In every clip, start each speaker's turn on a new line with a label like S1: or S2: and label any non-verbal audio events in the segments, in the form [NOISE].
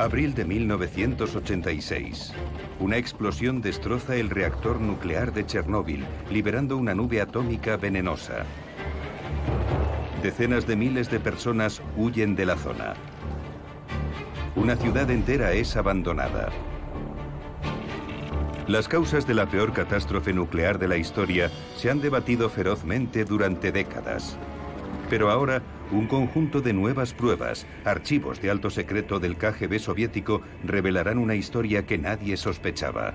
S1: Abril de 1986. Una explosión destroza el reactor nuclear de Chernóbil, liberando una nube atómica venenosa. Decenas de miles de personas huyen de la zona. Una ciudad entera es abandonada. Las causas de la peor catástrofe nuclear de la historia se han debatido ferozmente durante décadas. Pero ahora, un conjunto de nuevas pruebas, archivos de alto secreto del KGB soviético, revelarán una historia que nadie sospechaba.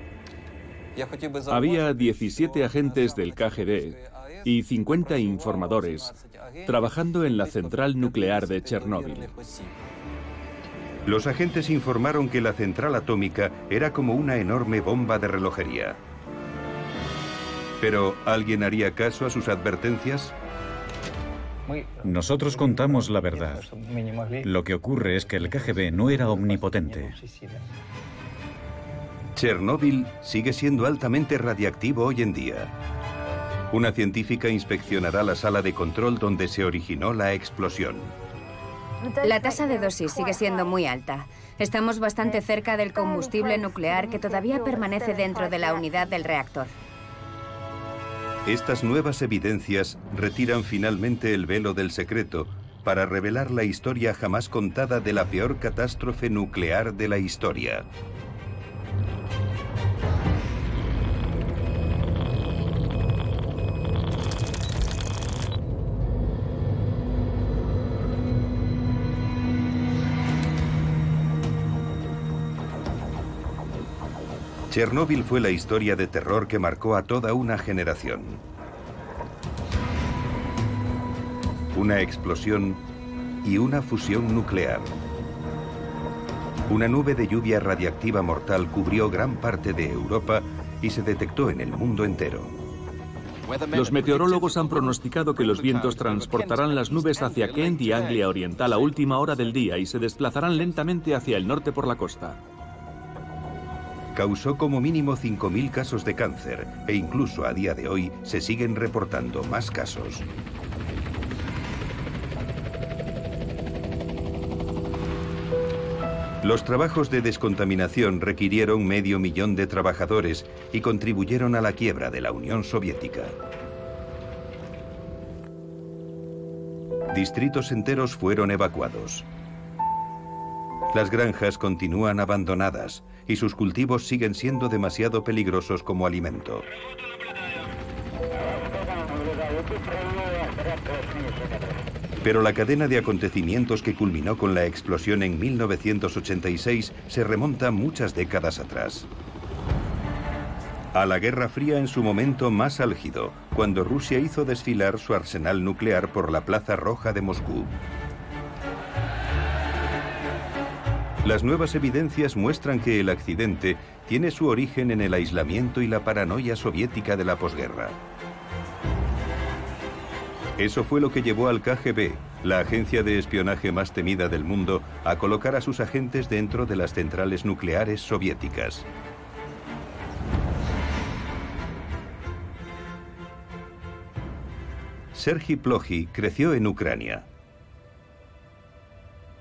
S2: Había 17 agentes del KGB y 50 informadores trabajando en la central nuclear de Chernóbil.
S1: Los agentes informaron que la central atómica era como una enorme bomba de relojería. Pero, ¿alguien haría caso a sus advertencias?
S3: Nosotros contamos la verdad. Lo que ocurre es que el KGB no era omnipotente.
S1: Chernóbil sigue siendo altamente radiactivo hoy en día. Una científica inspeccionará la sala de control donde se originó la explosión.
S4: La tasa de dosis sigue siendo muy alta. Estamos bastante cerca del combustible nuclear que todavía permanece dentro de la unidad del reactor.
S1: Estas nuevas evidencias retiran finalmente el velo del secreto para revelar la historia jamás contada de la peor catástrofe nuclear de la historia. Chernóbil fue la historia de terror que marcó a toda una generación. Una explosión y una fusión nuclear. Una nube de lluvia radiactiva mortal cubrió gran parte de Europa y se detectó en el mundo entero.
S2: Los meteorólogos han pronosticado que los vientos transportarán las nubes hacia Kent y Anglia Oriental a última hora del día y se desplazarán lentamente hacia el norte por la costa
S1: causó como mínimo 5.000 casos de cáncer e incluso a día de hoy se siguen reportando más casos. Los trabajos de descontaminación requirieron medio millón de trabajadores y contribuyeron a la quiebra de la Unión Soviética. Distritos enteros fueron evacuados. Las granjas continúan abandonadas y sus cultivos siguen siendo demasiado peligrosos como alimento. Pero la cadena de acontecimientos que culminó con la explosión en 1986 se remonta muchas décadas atrás. A la Guerra Fría en su momento más álgido, cuando Rusia hizo desfilar su arsenal nuclear por la Plaza Roja de Moscú. Las nuevas evidencias muestran que el accidente tiene su origen en el aislamiento y la paranoia soviética de la posguerra. Eso fue lo que llevó al KGB, la agencia de espionaje más temida del mundo, a colocar a sus agentes dentro de las centrales nucleares soviéticas. Sergi Ploji creció en Ucrania.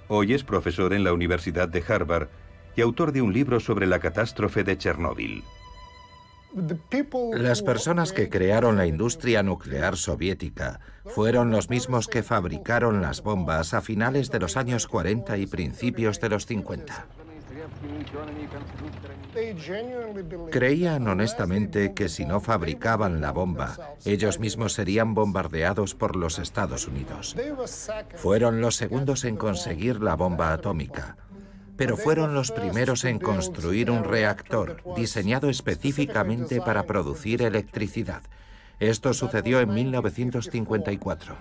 S1: Hoy es profesor en la Universidad de Harvard y autor de un libro sobre la catástrofe de Chernóbil.
S5: Las personas que crearon la industria nuclear soviética fueron los mismos que fabricaron las bombas a finales de los años 40 y principios de los 50. Creían honestamente que si no fabricaban la bomba, ellos mismos serían bombardeados por los Estados Unidos. Fueron los segundos en conseguir la bomba atómica, pero fueron los primeros en construir un reactor diseñado específicamente para producir electricidad. Esto sucedió en 1954.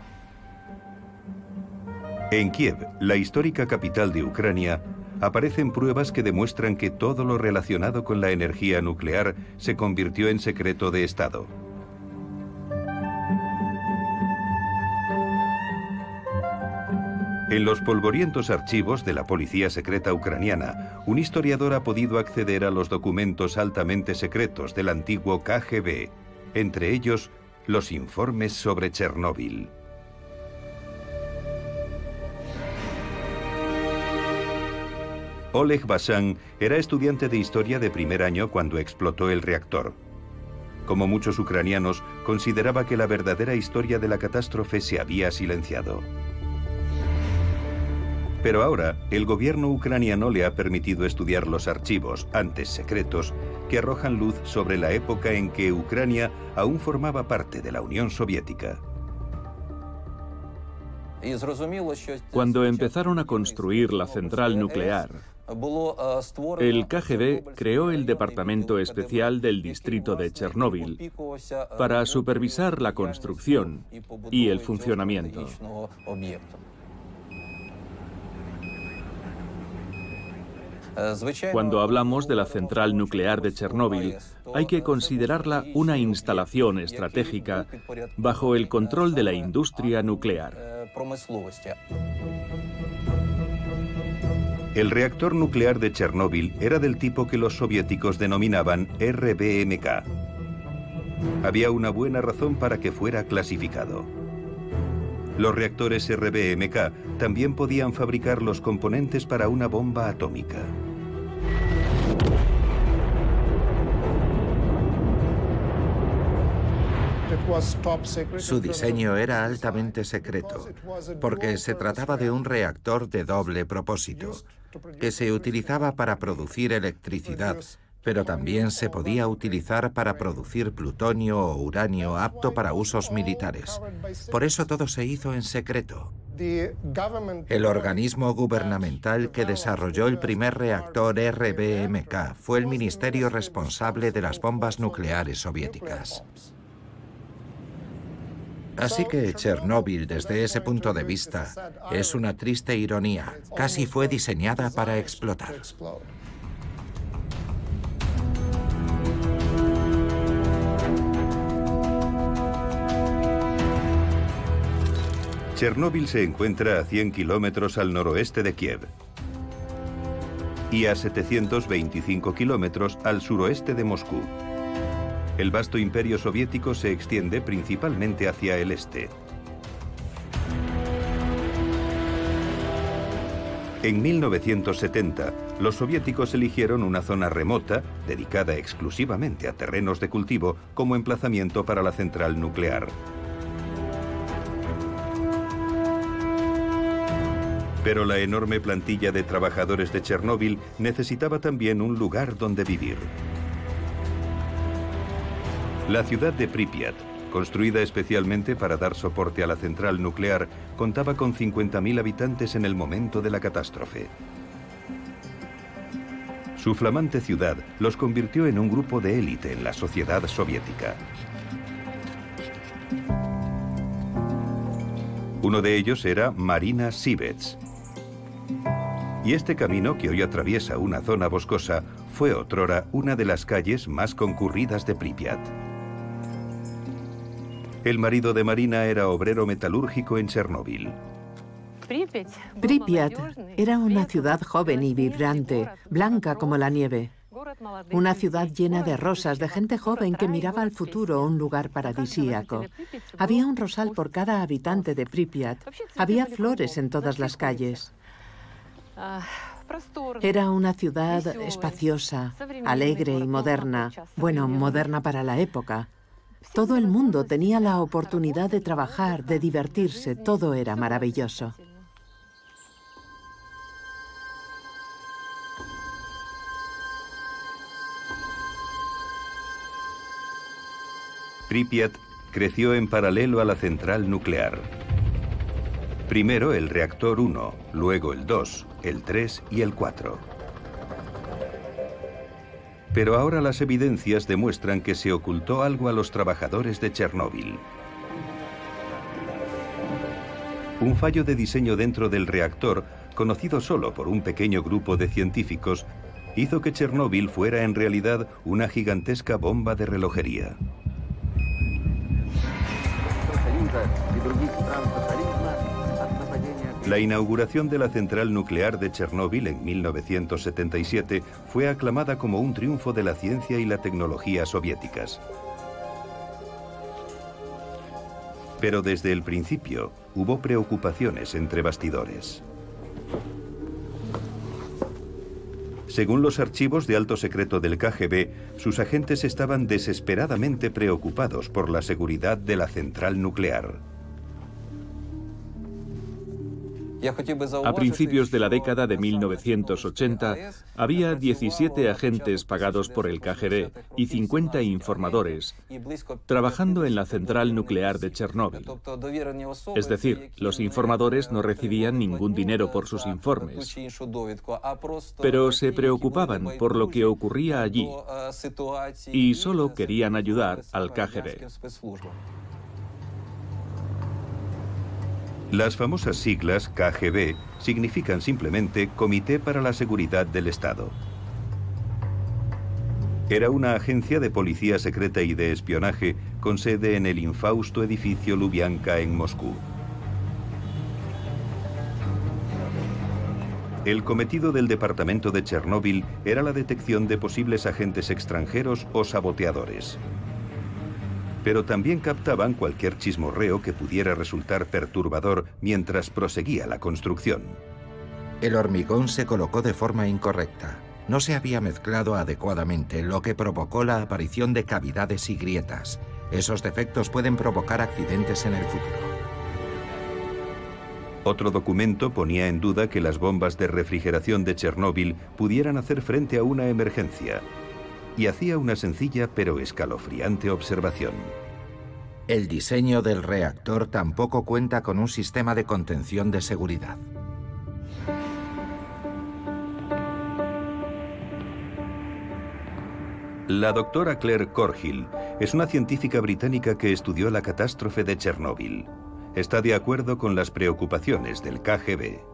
S1: En Kiev, la histórica capital de Ucrania, aparecen pruebas que demuestran que todo lo relacionado con la energía nuclear se convirtió en secreto de Estado. En los polvorientos archivos de la Policía Secreta Ucraniana, un historiador ha podido acceder a los documentos altamente secretos del antiguo KGB, entre ellos los informes sobre Chernóbil. Oleg Basan era estudiante de historia de primer año cuando explotó el reactor. Como muchos ucranianos, consideraba que la verdadera historia de la catástrofe se había silenciado. Pero ahora, el gobierno ucraniano le ha permitido estudiar los archivos, antes secretos, que arrojan luz sobre la época en que Ucrania aún formaba parte de la Unión Soviética.
S2: Cuando empezaron a construir la central nuclear, el KGB creó el Departamento Especial del Distrito de Chernóbil para supervisar la construcción y el funcionamiento. Cuando hablamos de la central nuclear de Chernóbil, hay que considerarla una instalación estratégica bajo el control de la industria nuclear.
S1: El reactor nuclear de Chernóbil era del tipo que los soviéticos denominaban RBMK. Había una buena razón para que fuera clasificado. Los reactores RBMK también podían fabricar los componentes para una bomba atómica.
S5: Su diseño era altamente secreto, porque se trataba de un reactor de doble propósito, que se utilizaba para producir electricidad, pero también se podía utilizar para producir plutonio o uranio apto para usos militares. Por eso todo se hizo en secreto. El organismo gubernamental que desarrolló el primer reactor RBMK fue el ministerio responsable de las bombas nucleares soviéticas. Así que Chernóbil, desde ese punto de vista, es una triste ironía. Casi fue diseñada para explotar.
S1: Chernóbil se encuentra a 100 kilómetros al noroeste de Kiev y a 725 kilómetros al suroeste de Moscú. El vasto imperio soviético se extiende principalmente hacia el este. En 1970, los soviéticos eligieron una zona remota, dedicada exclusivamente a terrenos de cultivo, como emplazamiento para la central nuclear. Pero la enorme plantilla de trabajadores de Chernóbil necesitaba también un lugar donde vivir. La ciudad de Pripyat, construida especialmente para dar soporte a la central nuclear, contaba con 50.000 habitantes en el momento de la catástrofe. Su flamante ciudad los convirtió en un grupo de élite en la sociedad soviética. Uno de ellos era Marina Sivets. Y este camino, que hoy atraviesa una zona boscosa, fue otrora una de las calles más concurridas de Pripyat. El marido de Marina era obrero metalúrgico en Chernóbil.
S6: Pripyat era una ciudad joven y vibrante, blanca como la nieve. Una ciudad llena de rosas, de gente joven que miraba al futuro, un lugar paradisíaco. Había un rosal por cada habitante de Pripyat. Había flores en todas las calles. Era una ciudad espaciosa, alegre y moderna. Bueno, moderna para la época. Todo el mundo tenía la oportunidad de trabajar, de divertirse, todo era maravilloso.
S1: Pripyat creció en paralelo a la central nuclear. Primero el reactor 1, luego el 2, el 3 y el 4. Pero ahora las evidencias demuestran que se ocultó algo a los trabajadores de Chernóbil. Un fallo de diseño dentro del reactor, conocido solo por un pequeño grupo de científicos, hizo que Chernóbil fuera en realidad una gigantesca bomba de relojería. La inauguración de la central nuclear de Chernóbil en 1977 fue aclamada como un triunfo de la ciencia y la tecnología soviéticas. Pero desde el principio hubo preocupaciones entre bastidores. Según los archivos de alto secreto del KGB, sus agentes estaban desesperadamente preocupados por la seguridad de la central nuclear.
S2: A principios de la década de 1980, había 17 agentes pagados por el KGB y 50 informadores trabajando en la central nuclear de Chernóbil. Es decir, los informadores no recibían ningún dinero por sus informes, pero se preocupaban por lo que ocurría allí y solo querían ayudar al KGB.
S1: Las famosas siglas KGB significan simplemente Comité para la Seguridad del Estado. Era una agencia de policía secreta y de espionaje con sede en el infausto edificio Lubyanka en Moscú. El cometido del departamento de Chernóbil era la detección de posibles agentes extranjeros o saboteadores pero también captaban cualquier chismorreo que pudiera resultar perturbador mientras proseguía la construcción.
S5: El hormigón se colocó de forma incorrecta. No se había mezclado adecuadamente, lo que provocó la aparición de cavidades y grietas. Esos defectos pueden provocar accidentes en el futuro.
S1: Otro documento ponía en duda que las bombas de refrigeración de Chernóbil pudieran hacer frente a una emergencia, y hacía una sencilla pero escalofriante observación.
S5: El diseño del reactor tampoco cuenta con un sistema de contención de seguridad.
S1: La doctora Claire Corhill es una científica británica que estudió la catástrofe de Chernóbil. Está de acuerdo con las preocupaciones del KGB.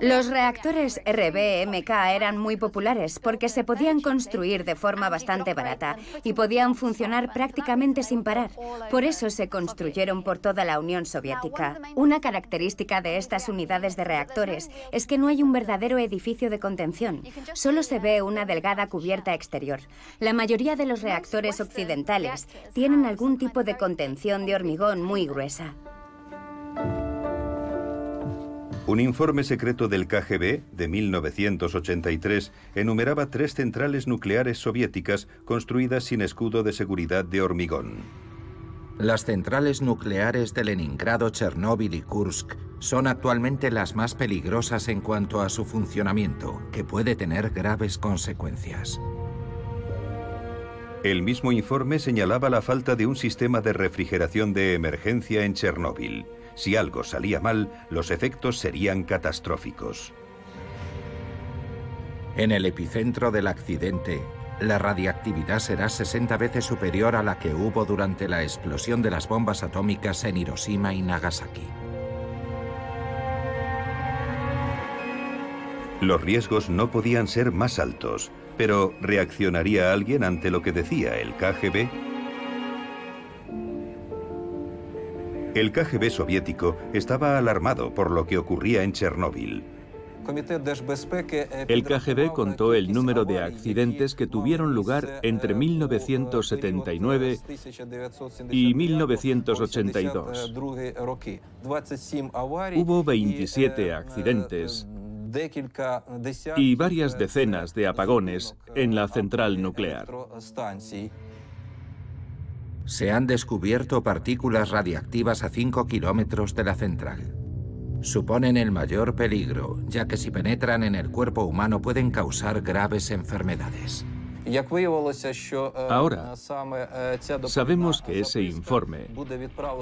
S4: Los reactores RBMK eran muy populares porque se podían construir de forma bastante barata y podían funcionar prácticamente sin parar. Por eso se construyeron por toda la Unión Soviética. Una característica de estas unidades de reactores es que no hay un verdadero edificio de contención. Solo se ve una delgada cubierta exterior. La mayoría de los reactores occidentales tienen algún tipo de contención de hormigón muy gruesa.
S1: Un informe secreto del KGB de 1983 enumeraba tres centrales nucleares soviéticas construidas sin escudo de seguridad de hormigón.
S5: Las centrales nucleares de Leningrado, Chernóbil y Kursk son actualmente las más peligrosas en cuanto a su funcionamiento, que puede tener graves consecuencias.
S1: El mismo informe señalaba la falta de un sistema de refrigeración de emergencia en Chernóbil. Si algo salía mal, los efectos serían catastróficos.
S5: En el epicentro del accidente, la radiactividad será 60 veces superior a la que hubo durante la explosión de las bombas atómicas en Hiroshima y Nagasaki.
S1: Los riesgos no podían ser más altos, pero ¿reaccionaría alguien ante lo que decía el KGB? El KGB soviético estaba alarmado por lo que ocurría en Chernóbil.
S2: El KGB contó el número de accidentes que tuvieron lugar entre 1979 y 1982. Hubo 27 accidentes y varias decenas de apagones en la central nuclear
S5: se han descubierto partículas radiactivas a 5 kilómetros de la central. Suponen el mayor peligro, ya que si penetran en el cuerpo humano pueden causar graves enfermedades.
S2: Ahora, sabemos que ese informe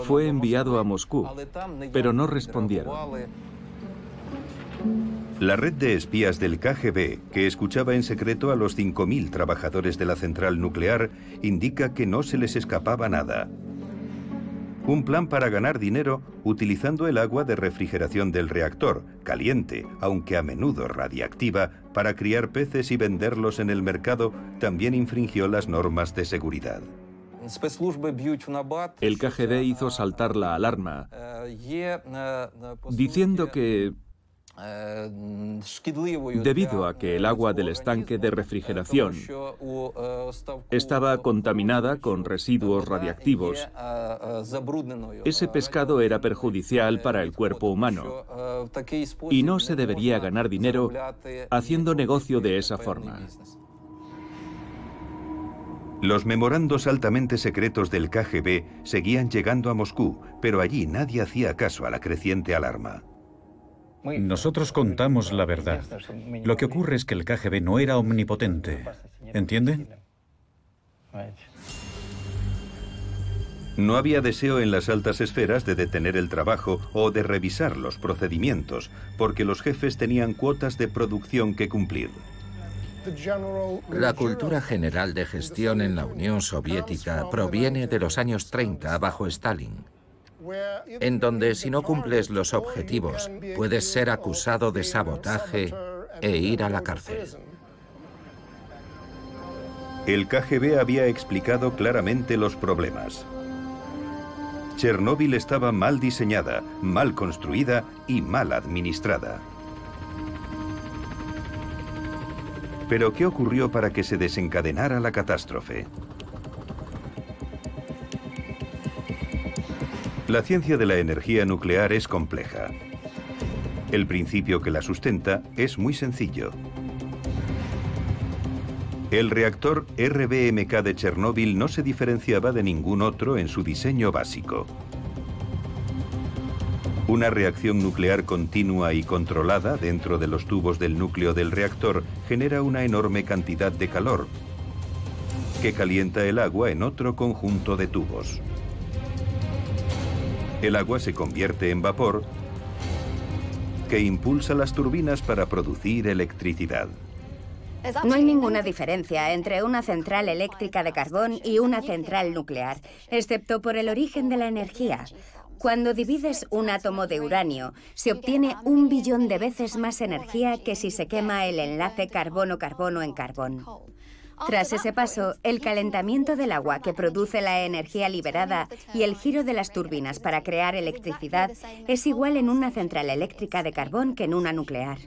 S2: fue enviado a Moscú, pero no respondieron.
S1: La red de espías del KGB, que escuchaba en secreto a los 5.000 trabajadores de la central nuclear, indica que no se les escapaba nada. Un plan para ganar dinero utilizando el agua de refrigeración del reactor, caliente, aunque a menudo radiactiva, para criar peces y venderlos en el mercado, también infringió las normas de seguridad.
S2: El KGB hizo saltar la alarma, diciendo que Debido a que el agua del estanque de refrigeración estaba contaminada con residuos radiactivos, ese pescado era perjudicial para el cuerpo humano y no se debería ganar dinero haciendo negocio de esa forma.
S1: Los memorandos altamente secretos del KGB seguían llegando a Moscú, pero allí nadie hacía caso a la creciente alarma.
S3: Nosotros contamos la verdad. Lo que ocurre es que el KGB no era omnipotente. ¿Entienden?
S1: No había deseo en las altas esferas de detener el trabajo o de revisar los procedimientos, porque los jefes tenían cuotas de producción que cumplir.
S5: La cultura general de gestión en la Unión Soviética proviene de los años 30 bajo Stalin en donde si no cumples los objetivos puedes ser acusado de sabotaje e ir a la cárcel.
S1: El KGB había explicado claramente los problemas. Chernóbil estaba mal diseñada, mal construida y mal administrada. Pero ¿qué ocurrió para que se desencadenara la catástrofe? La ciencia de la energía nuclear es compleja. El principio que la sustenta es muy sencillo. El reactor RBMK de Chernóbil no se diferenciaba de ningún otro en su diseño básico. Una reacción nuclear continua y controlada dentro de los tubos del núcleo del reactor genera una enorme cantidad de calor que calienta el agua en otro conjunto de tubos. El agua se convierte en vapor que impulsa las turbinas para producir electricidad.
S4: No hay ninguna diferencia entre una central eléctrica de carbón y una central nuclear, excepto por el origen de la energía. Cuando divides un átomo de uranio, se obtiene un billón de veces más energía que si se quema el enlace carbono-carbono en carbón. Tras ese paso, el calentamiento del agua que produce la energía liberada y el giro de las turbinas para crear electricidad es igual en una central eléctrica de carbón que en una nuclear.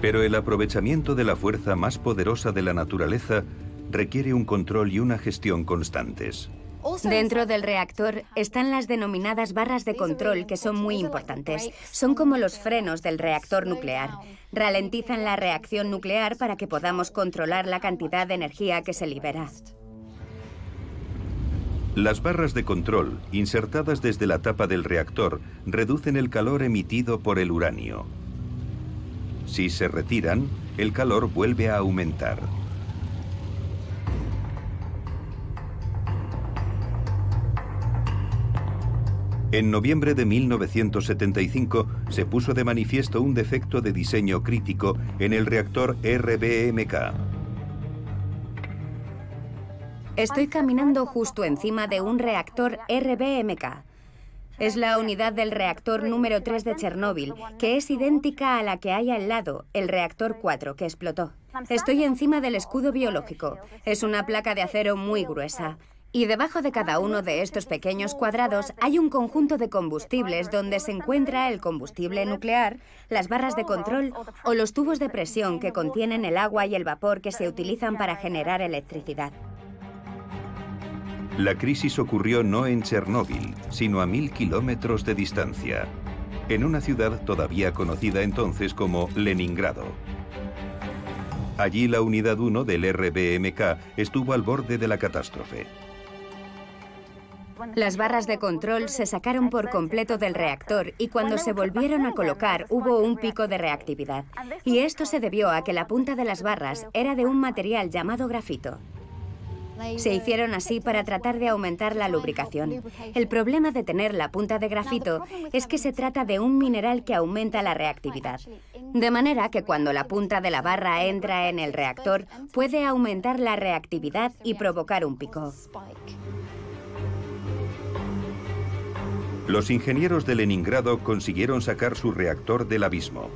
S1: Pero el aprovechamiento de la fuerza más poderosa de la naturaleza requiere un control y una gestión constantes.
S4: Dentro del reactor están las denominadas barras de control que son muy importantes. Son como los frenos del reactor nuclear. Ralentizan la reacción nuclear para que podamos controlar la cantidad de energía que se libera.
S1: Las barras de control, insertadas desde la tapa del reactor, reducen el calor emitido por el uranio. Si se retiran, el calor vuelve a aumentar. En noviembre de 1975 se puso de manifiesto un defecto de diseño crítico en el reactor RBMK.
S4: Estoy caminando justo encima de un reactor RBMK. Es la unidad del reactor número 3 de Chernóbil, que es idéntica a la que hay al lado, el reactor 4, que explotó. Estoy encima del escudo biológico. Es una placa de acero muy gruesa. Y debajo de cada uno de estos pequeños cuadrados hay un conjunto de combustibles donde se encuentra el combustible nuclear, las barras de control o los tubos de presión que contienen el agua y el vapor que se utilizan para generar electricidad.
S1: La crisis ocurrió no en Chernóbil, sino a mil kilómetros de distancia, en una ciudad todavía conocida entonces como Leningrado. Allí la unidad 1 del RBMK estuvo al borde de la catástrofe.
S4: Las barras de control se sacaron por completo del reactor y cuando se volvieron a colocar hubo un pico de reactividad. Y esto se debió a que la punta de las barras era de un material llamado grafito. Se hicieron así para tratar de aumentar la lubricación. El problema de tener la punta de grafito es que se trata de un mineral que aumenta la reactividad. De manera que cuando la punta de la barra entra en el reactor, puede aumentar la reactividad y provocar un pico.
S1: Los ingenieros de Leningrado consiguieron sacar su reactor del abismo.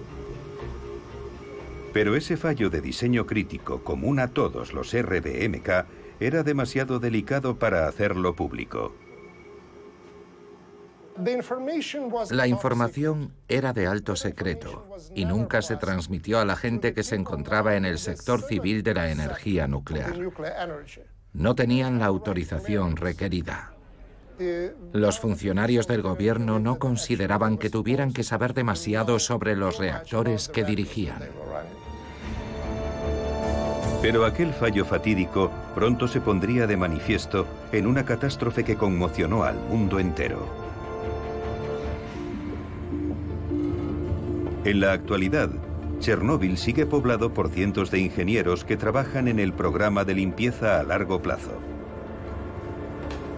S1: Pero ese fallo de diseño crítico común a todos los RBMK era demasiado delicado para hacerlo público.
S5: La información era de alto secreto y nunca se transmitió a la gente que se encontraba en el sector civil de la energía nuclear. No tenían la autorización requerida. Los funcionarios del gobierno no consideraban que tuvieran que saber demasiado sobre los reactores que dirigían.
S1: Pero aquel fallo fatídico pronto se pondría de manifiesto en una catástrofe que conmocionó al mundo entero. En la actualidad, Chernóbil sigue poblado por cientos de ingenieros que trabajan en el programa de limpieza a largo plazo.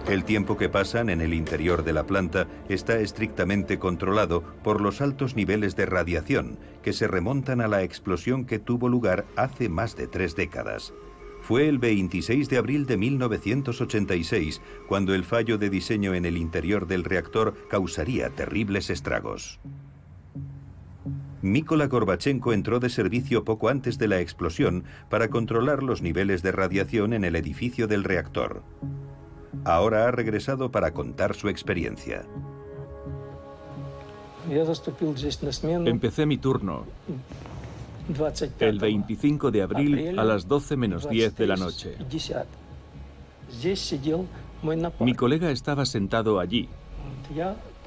S1: El tiempo que pasan en el interior de la planta está estrictamente controlado por los altos niveles de radiación que se remontan a la explosión que tuvo lugar hace más de tres décadas. Fue el 26 de abril de 1986 cuando el fallo de diseño en el interior del reactor causaría terribles estragos. Mikola Gorbachenko entró de servicio poco antes de la explosión para controlar los niveles de radiación en el edificio del reactor. Ahora ha regresado para contar su experiencia.
S2: Empecé mi turno el 25 de abril a las 12 menos 10 de la noche. Mi colega estaba sentado allí.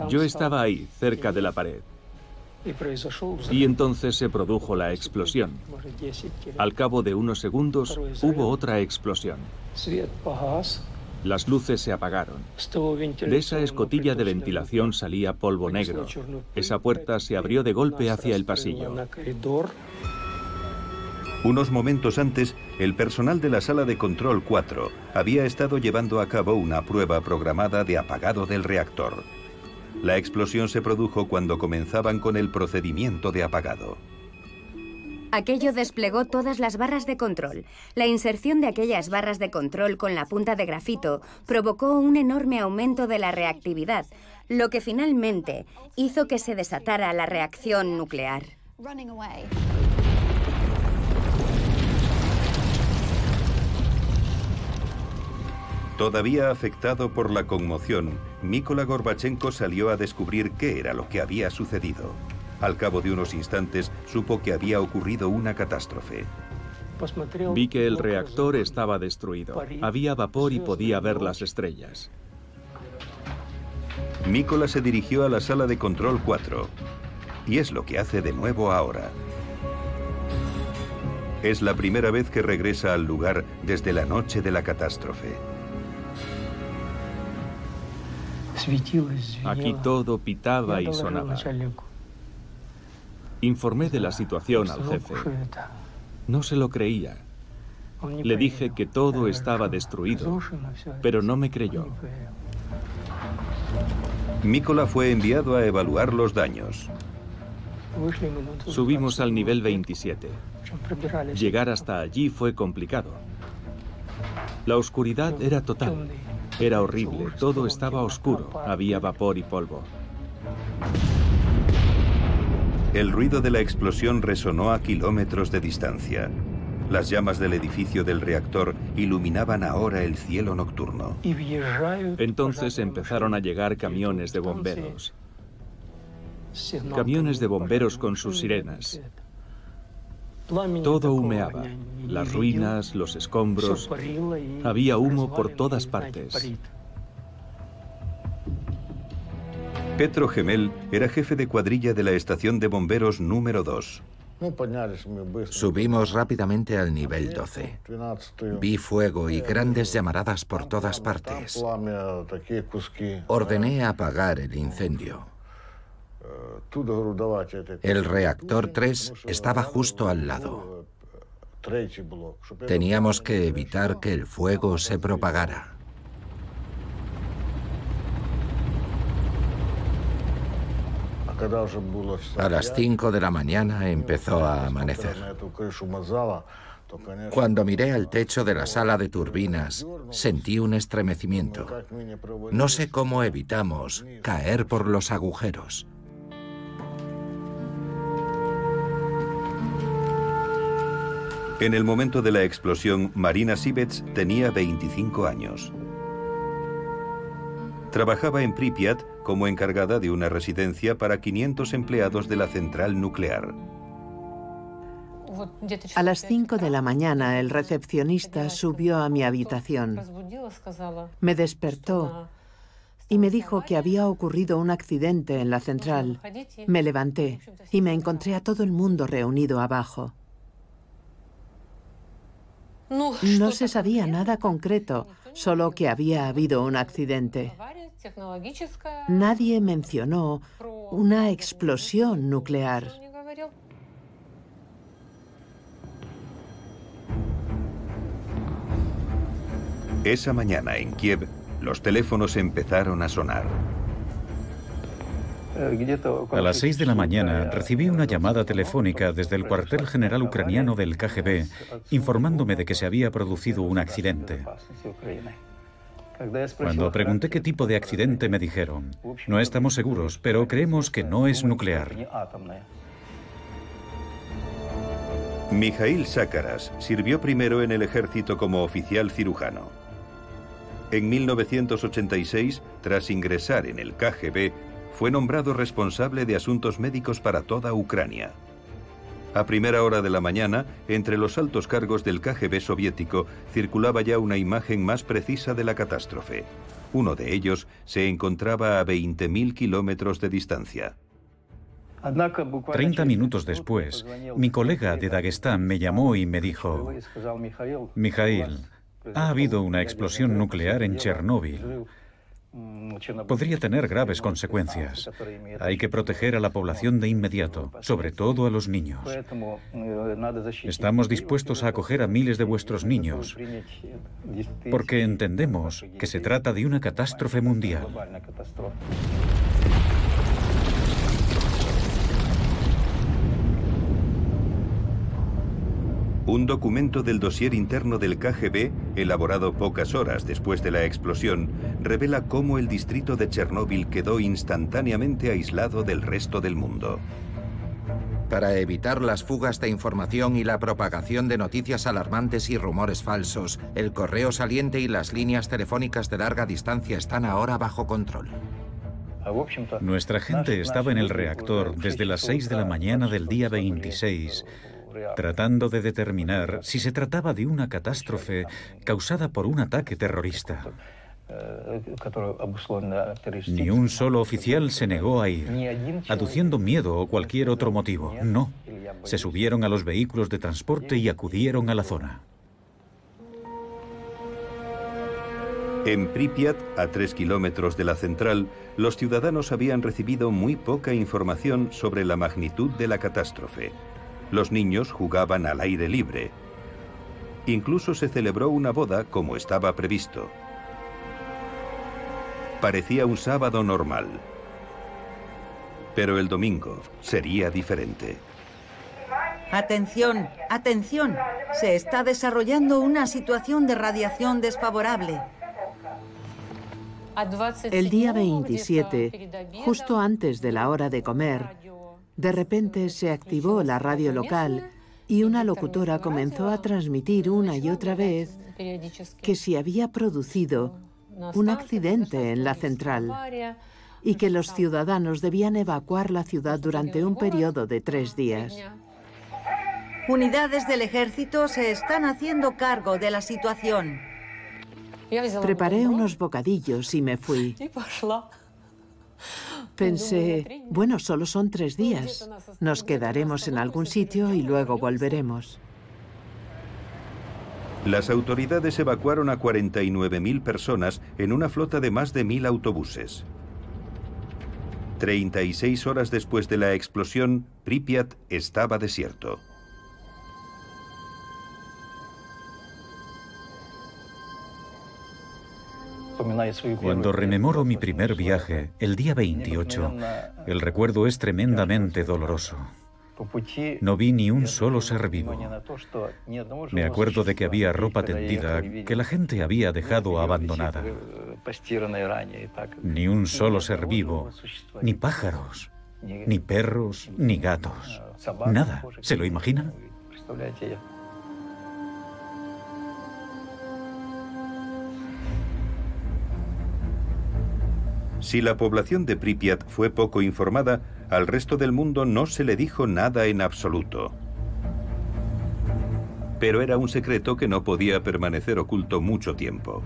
S2: Yo estaba ahí, cerca de la pared. Y entonces se produjo la explosión. Al cabo de unos segundos hubo otra explosión. Las luces se apagaron. De esa escotilla de ventilación salía polvo negro. Esa puerta se abrió de golpe hacia el pasillo.
S1: Unos momentos antes, el personal de la sala de control 4 había estado llevando a cabo una prueba programada de apagado del reactor. La explosión se produjo cuando comenzaban con el procedimiento de apagado.
S4: Aquello desplegó todas las barras de control. La inserción de aquellas barras de control con la punta de grafito provocó un enorme aumento de la reactividad, lo que finalmente hizo que se desatara la reacción nuclear.
S1: Todavía afectado por la conmoción, Mikola Gorbachenko salió a descubrir qué era lo que había sucedido. Al cabo de unos instantes supo que había ocurrido una catástrofe.
S2: Vi que el reactor estaba destruido. Había vapor y podía ver las estrellas.
S1: Mikola se dirigió a la sala de control 4. Y es lo que hace de nuevo ahora. Es la primera vez que regresa al lugar desde la noche de la catástrofe.
S2: Aquí todo pitaba y sonaba. Informé de la situación al jefe. No se lo creía. Le dije que todo estaba destruido, pero no me creyó.
S1: Mikola fue enviado a evaluar los daños.
S2: Subimos al nivel 27. Llegar hasta allí fue complicado. La oscuridad era total. Era horrible, todo estaba oscuro, había vapor y polvo.
S1: El ruido de la explosión resonó a kilómetros de distancia. Las llamas del edificio del reactor iluminaban ahora el cielo nocturno.
S2: Entonces empezaron a llegar camiones de bomberos. Camiones de bomberos con sus sirenas. Todo humeaba. Las ruinas, los escombros. Había humo por todas partes.
S1: Petro Gemel era jefe de cuadrilla de la estación de bomberos número 2.
S5: Subimos rápidamente al nivel 12. Vi fuego y grandes llamaradas por todas partes. Ordené apagar el incendio. El reactor 3 estaba justo al lado. Teníamos que evitar que el fuego se propagara. A las 5 de la mañana empezó a amanecer. Cuando miré al techo de la sala de turbinas, sentí un estremecimiento. No sé cómo evitamos caer por los agujeros.
S1: En el momento de la explosión, Marina Sibets tenía 25 años. Trabajaba en Pripyat como encargada de una residencia para 500 empleados de la central nuclear.
S6: A las 5 de la mañana el recepcionista subió a mi habitación. Me despertó y me dijo que había ocurrido un accidente en la central. Me levanté y me encontré a todo el mundo reunido abajo. No se sabía nada concreto, solo que había habido un accidente. Nadie mencionó una explosión nuclear.
S1: Esa mañana en Kiev, los teléfonos empezaron a sonar.
S3: A las 6 de la mañana recibí una llamada telefónica desde el cuartel general ucraniano del KGB informándome de que se había producido un accidente. Cuando pregunté qué tipo de accidente me dijeron, no estamos seguros, pero creemos que no es nuclear.
S1: Mikhail Sácaras sirvió primero en el ejército como oficial cirujano. En 1986, tras ingresar en el KGB, fue nombrado responsable de asuntos médicos para toda Ucrania. A primera hora de la mañana, entre los altos cargos del KGB soviético, circulaba ya una imagen más precisa de la catástrofe. Uno de ellos se encontraba a 20.000 kilómetros de distancia.
S3: Treinta minutos después, mi colega de Dagestán me llamó y me dijo, Mijail, ha habido una explosión nuclear en Chernóbil. Podría tener graves consecuencias. Hay que proteger a la población de inmediato, sobre todo a los niños. Estamos dispuestos a acoger a miles de vuestros niños porque entendemos que se trata de una catástrofe mundial.
S1: Un documento del dossier interno del KGB, elaborado pocas horas después de la explosión, revela cómo el distrito de Chernóbil quedó instantáneamente aislado del resto del mundo.
S5: Para evitar las fugas de información y la propagación de noticias alarmantes y rumores falsos, el correo saliente y las líneas telefónicas de larga distancia están ahora bajo control.
S3: Nuestra gente estaba en el reactor desde las 6 de la mañana del día 26 tratando de determinar si se trataba de una catástrofe causada por un ataque terrorista. Ni un solo oficial se negó a ir, aduciendo miedo o cualquier otro motivo. No. Se subieron a los vehículos de transporte y acudieron a la zona.
S1: En Pripyat, a tres kilómetros de la central, los ciudadanos habían recibido muy poca información sobre la magnitud de la catástrofe. Los niños jugaban al aire libre. Incluso se celebró una boda como estaba previsto. Parecía un sábado normal. Pero el domingo sería diferente.
S7: Atención, atención. Se está desarrollando una situación de radiación desfavorable.
S6: El día 27, justo antes de la hora de comer, de repente se activó la radio local y una locutora comenzó a transmitir una y otra vez que se había producido un accidente en la central y que los ciudadanos debían evacuar la ciudad durante un periodo de tres días.
S7: Unidades del ejército se están haciendo cargo de la situación.
S6: Preparé unos bocadillos y me fui. Pensé, bueno, solo son tres días. Nos quedaremos en algún sitio y luego volveremos.
S1: Las autoridades evacuaron a 49.000 personas en una flota de más de 1.000 autobuses. 36 horas después de la explosión, Pripyat estaba desierto.
S3: Cuando rememoro mi primer viaje, el día 28, el recuerdo es tremendamente doloroso. No vi ni un solo ser vivo. Me acuerdo de que había ropa tendida que la gente había dejado abandonada. Ni un solo ser vivo, ni pájaros, ni perros, ni gatos. Nada. ¿Se lo imaginan?
S1: Si la población de Pripyat fue poco informada, al resto del mundo no se le dijo nada en absoluto. Pero era un secreto que no podía permanecer oculto mucho tiempo.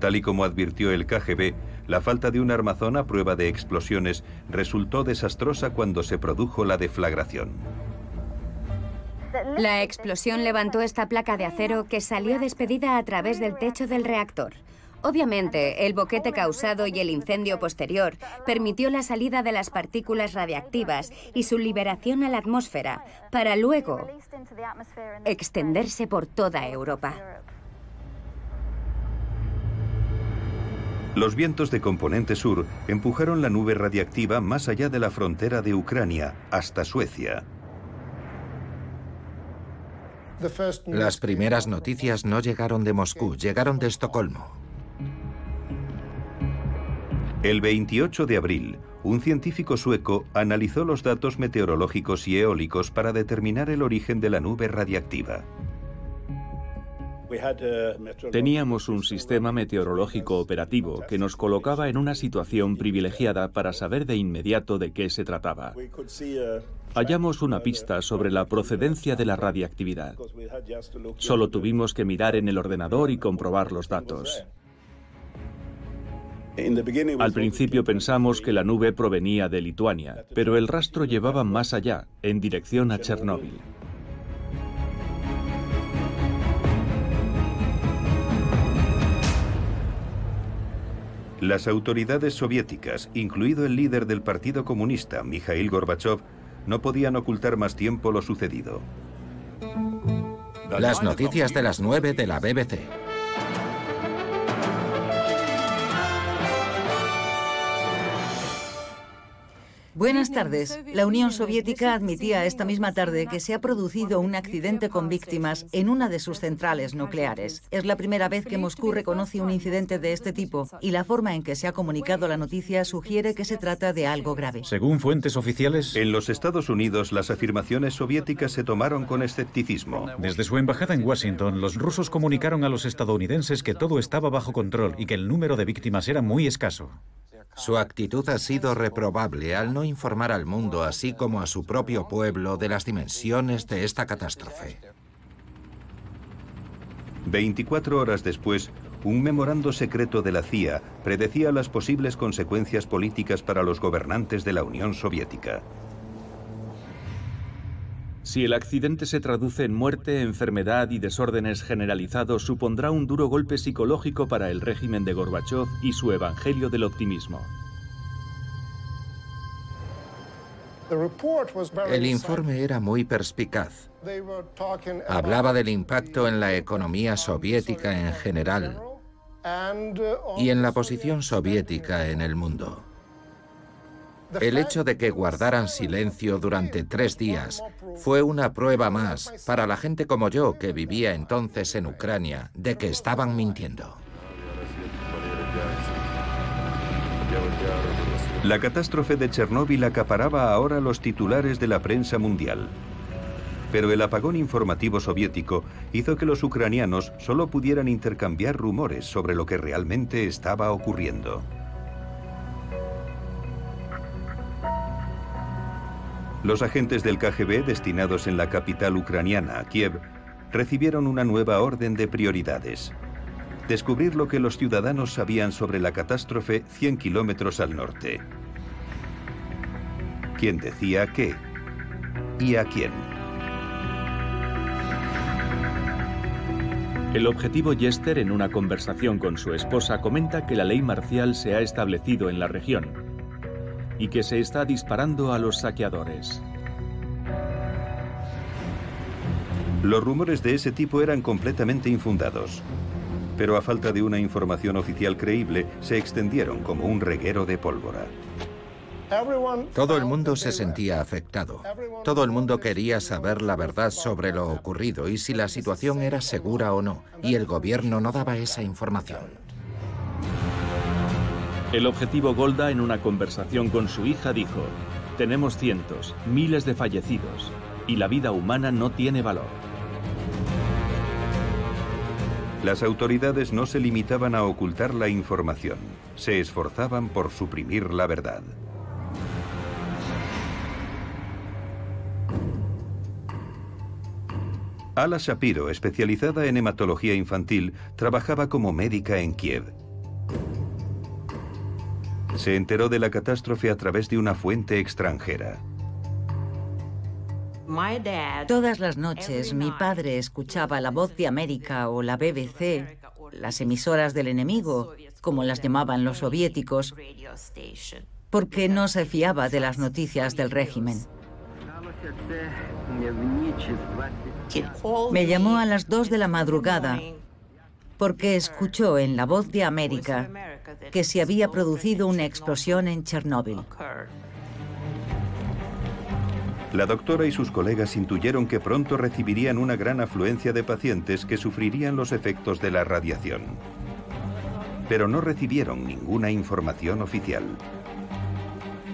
S1: Tal y como advirtió el KGB, la falta de un armazón a prueba de explosiones resultó desastrosa cuando se produjo la deflagración.
S4: La explosión levantó esta placa de acero que salió despedida a través del techo del reactor. Obviamente, el boquete causado y el incendio posterior permitió la salida de las partículas radiactivas y su liberación a la atmósfera, para luego extenderse por toda Europa.
S1: Los vientos de componente sur empujaron la nube radiactiva más allá de la frontera de Ucrania, hasta Suecia.
S5: Las primeras noticias no llegaron de Moscú, llegaron de Estocolmo.
S1: El 28 de abril, un científico sueco analizó los datos meteorológicos y eólicos para determinar el origen de la nube radiactiva.
S2: Teníamos un sistema meteorológico operativo que nos colocaba en una situación privilegiada para saber de inmediato de qué se trataba. Hallamos una pista sobre la procedencia de la radiactividad. Solo tuvimos que mirar en el ordenador y comprobar los datos. Al principio pensamos que la nube provenía de Lituania, pero el rastro llevaba más allá, en dirección a Chernóbil.
S1: Las autoridades soviéticas, incluido el líder del Partido Comunista, Mikhail Gorbachev, no podían ocultar más tiempo lo sucedido.
S5: Las noticias de las 9 de la BBC.
S7: Buenas tardes. La Unión Soviética admitía esta misma tarde que se ha producido un accidente con víctimas en una de sus centrales nucleares. Es la primera vez que Moscú reconoce un incidente de este tipo y la forma en que se ha comunicado la noticia sugiere que se trata de algo grave.
S3: Según fuentes oficiales,
S1: En los Estados Unidos las afirmaciones soviéticas se tomaron con escepticismo.
S3: desde su embajada en Washington, los rusos comunicaron a los estadounidenses que todo estaba bajo control y que el número de víctimas era muy escaso.
S5: Su actitud ha sido reprobable al no informar al mundo, así como a su propio pueblo, de las dimensiones de esta catástrofe.
S1: 24 horas después, un memorando secreto de la CIA predecía las posibles consecuencias políticas para los gobernantes de la Unión Soviética.
S2: Si el accidente se traduce en muerte, enfermedad y desórdenes generalizados, supondrá un duro golpe psicológico para el régimen de Gorbachev y su evangelio del optimismo.
S5: El informe era muy perspicaz. Hablaba del impacto en la economía soviética en general y en la posición soviética en el mundo. El hecho de que guardaran silencio durante tres días fue una prueba más para la gente como yo que vivía entonces en Ucrania de que estaban mintiendo.
S1: La catástrofe de Chernóbil acaparaba ahora los titulares de la prensa mundial. Pero el apagón informativo soviético hizo que los ucranianos solo pudieran intercambiar rumores sobre lo que realmente estaba ocurriendo. Los agentes del KGB destinados en la capital ucraniana, Kiev, recibieron una nueva orden de prioridades. Descubrir lo que los ciudadanos sabían sobre la catástrofe 100 kilómetros al norte. ¿Quién decía qué? ¿Y a quién?
S2: El objetivo Jester, en una conversación con su esposa, comenta que la ley marcial se ha establecido en la región y que se está disparando a los saqueadores.
S1: Los rumores de ese tipo eran completamente infundados, pero a falta de una información oficial creíble, se extendieron como un reguero de pólvora.
S5: Todo el mundo se sentía afectado. Todo el mundo quería saber la verdad sobre lo ocurrido y si la situación era segura o no, y el gobierno no daba esa información.
S2: El objetivo Golda en una conversación con su hija dijo, tenemos cientos, miles de fallecidos, y la vida humana no tiene valor.
S1: Las autoridades no se limitaban a ocultar la información, se esforzaban por suprimir la verdad. Ala Shapiro, especializada en hematología infantil, trabajaba como médica en Kiev. Se enteró de la catástrofe a través de una fuente extranjera.
S7: Todas las noches mi padre escuchaba la voz de América o la BBC, las emisoras del enemigo, como las llamaban los soviéticos, porque no se fiaba de las noticias del régimen. Me llamó a las 2 de la madrugada porque escuchó en la voz de América que se había producido una explosión en Chernóbil.
S1: La doctora y sus colegas intuyeron que pronto recibirían una gran afluencia de pacientes que sufrirían los efectos de la radiación. Pero no recibieron ninguna información oficial.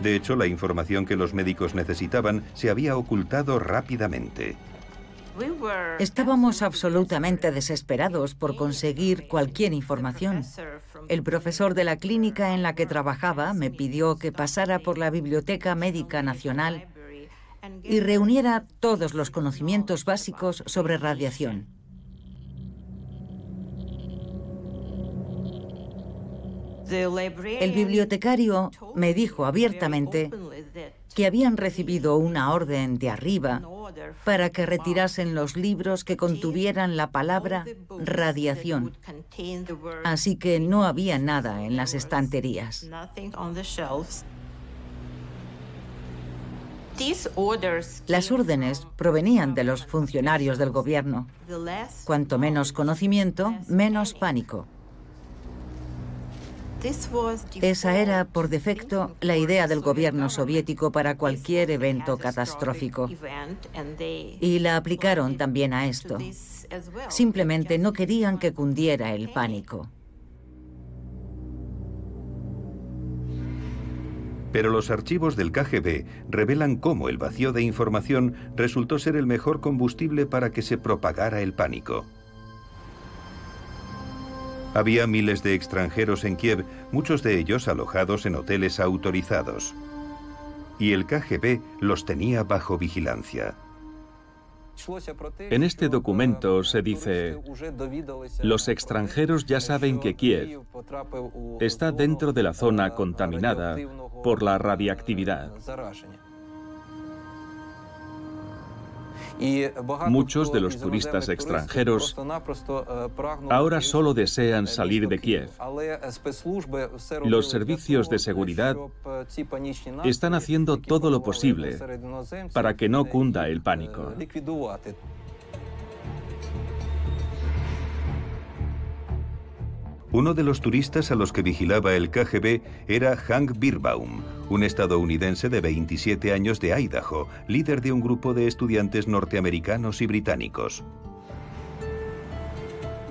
S1: De hecho, la información que los médicos necesitaban se había ocultado rápidamente.
S7: Estábamos absolutamente desesperados por conseguir cualquier información. El profesor de la clínica en la que trabajaba me pidió que pasara por la Biblioteca Médica Nacional y reuniera todos los conocimientos básicos sobre radiación. El bibliotecario me dijo abiertamente que habían recibido una orden de arriba para que retirasen los libros que contuvieran la palabra radiación. Así que no había nada en las estanterías. Las órdenes provenían de los funcionarios del gobierno. Cuanto menos conocimiento, menos pánico. Esa era, por defecto, la idea del gobierno soviético para cualquier evento catastrófico. Y la aplicaron también a esto. Simplemente no querían que cundiera el pánico.
S1: Pero los archivos del KGB revelan cómo el vacío de información resultó ser el mejor combustible para que se propagara el pánico. Había miles de extranjeros en Kiev, muchos de ellos alojados en hoteles autorizados. Y el KGB los tenía bajo vigilancia.
S2: En este documento se dice, los extranjeros ya saben que Kiev está dentro de la zona contaminada por la radiactividad. Muchos de los turistas extranjeros ahora solo desean salir de Kiev. Los servicios de seguridad están haciendo todo lo posible para que no cunda el pánico.
S1: Uno de los turistas a los que vigilaba el KGB era Hank Birbaum, un estadounidense de 27 años de Idaho, líder de un grupo de estudiantes norteamericanos y británicos.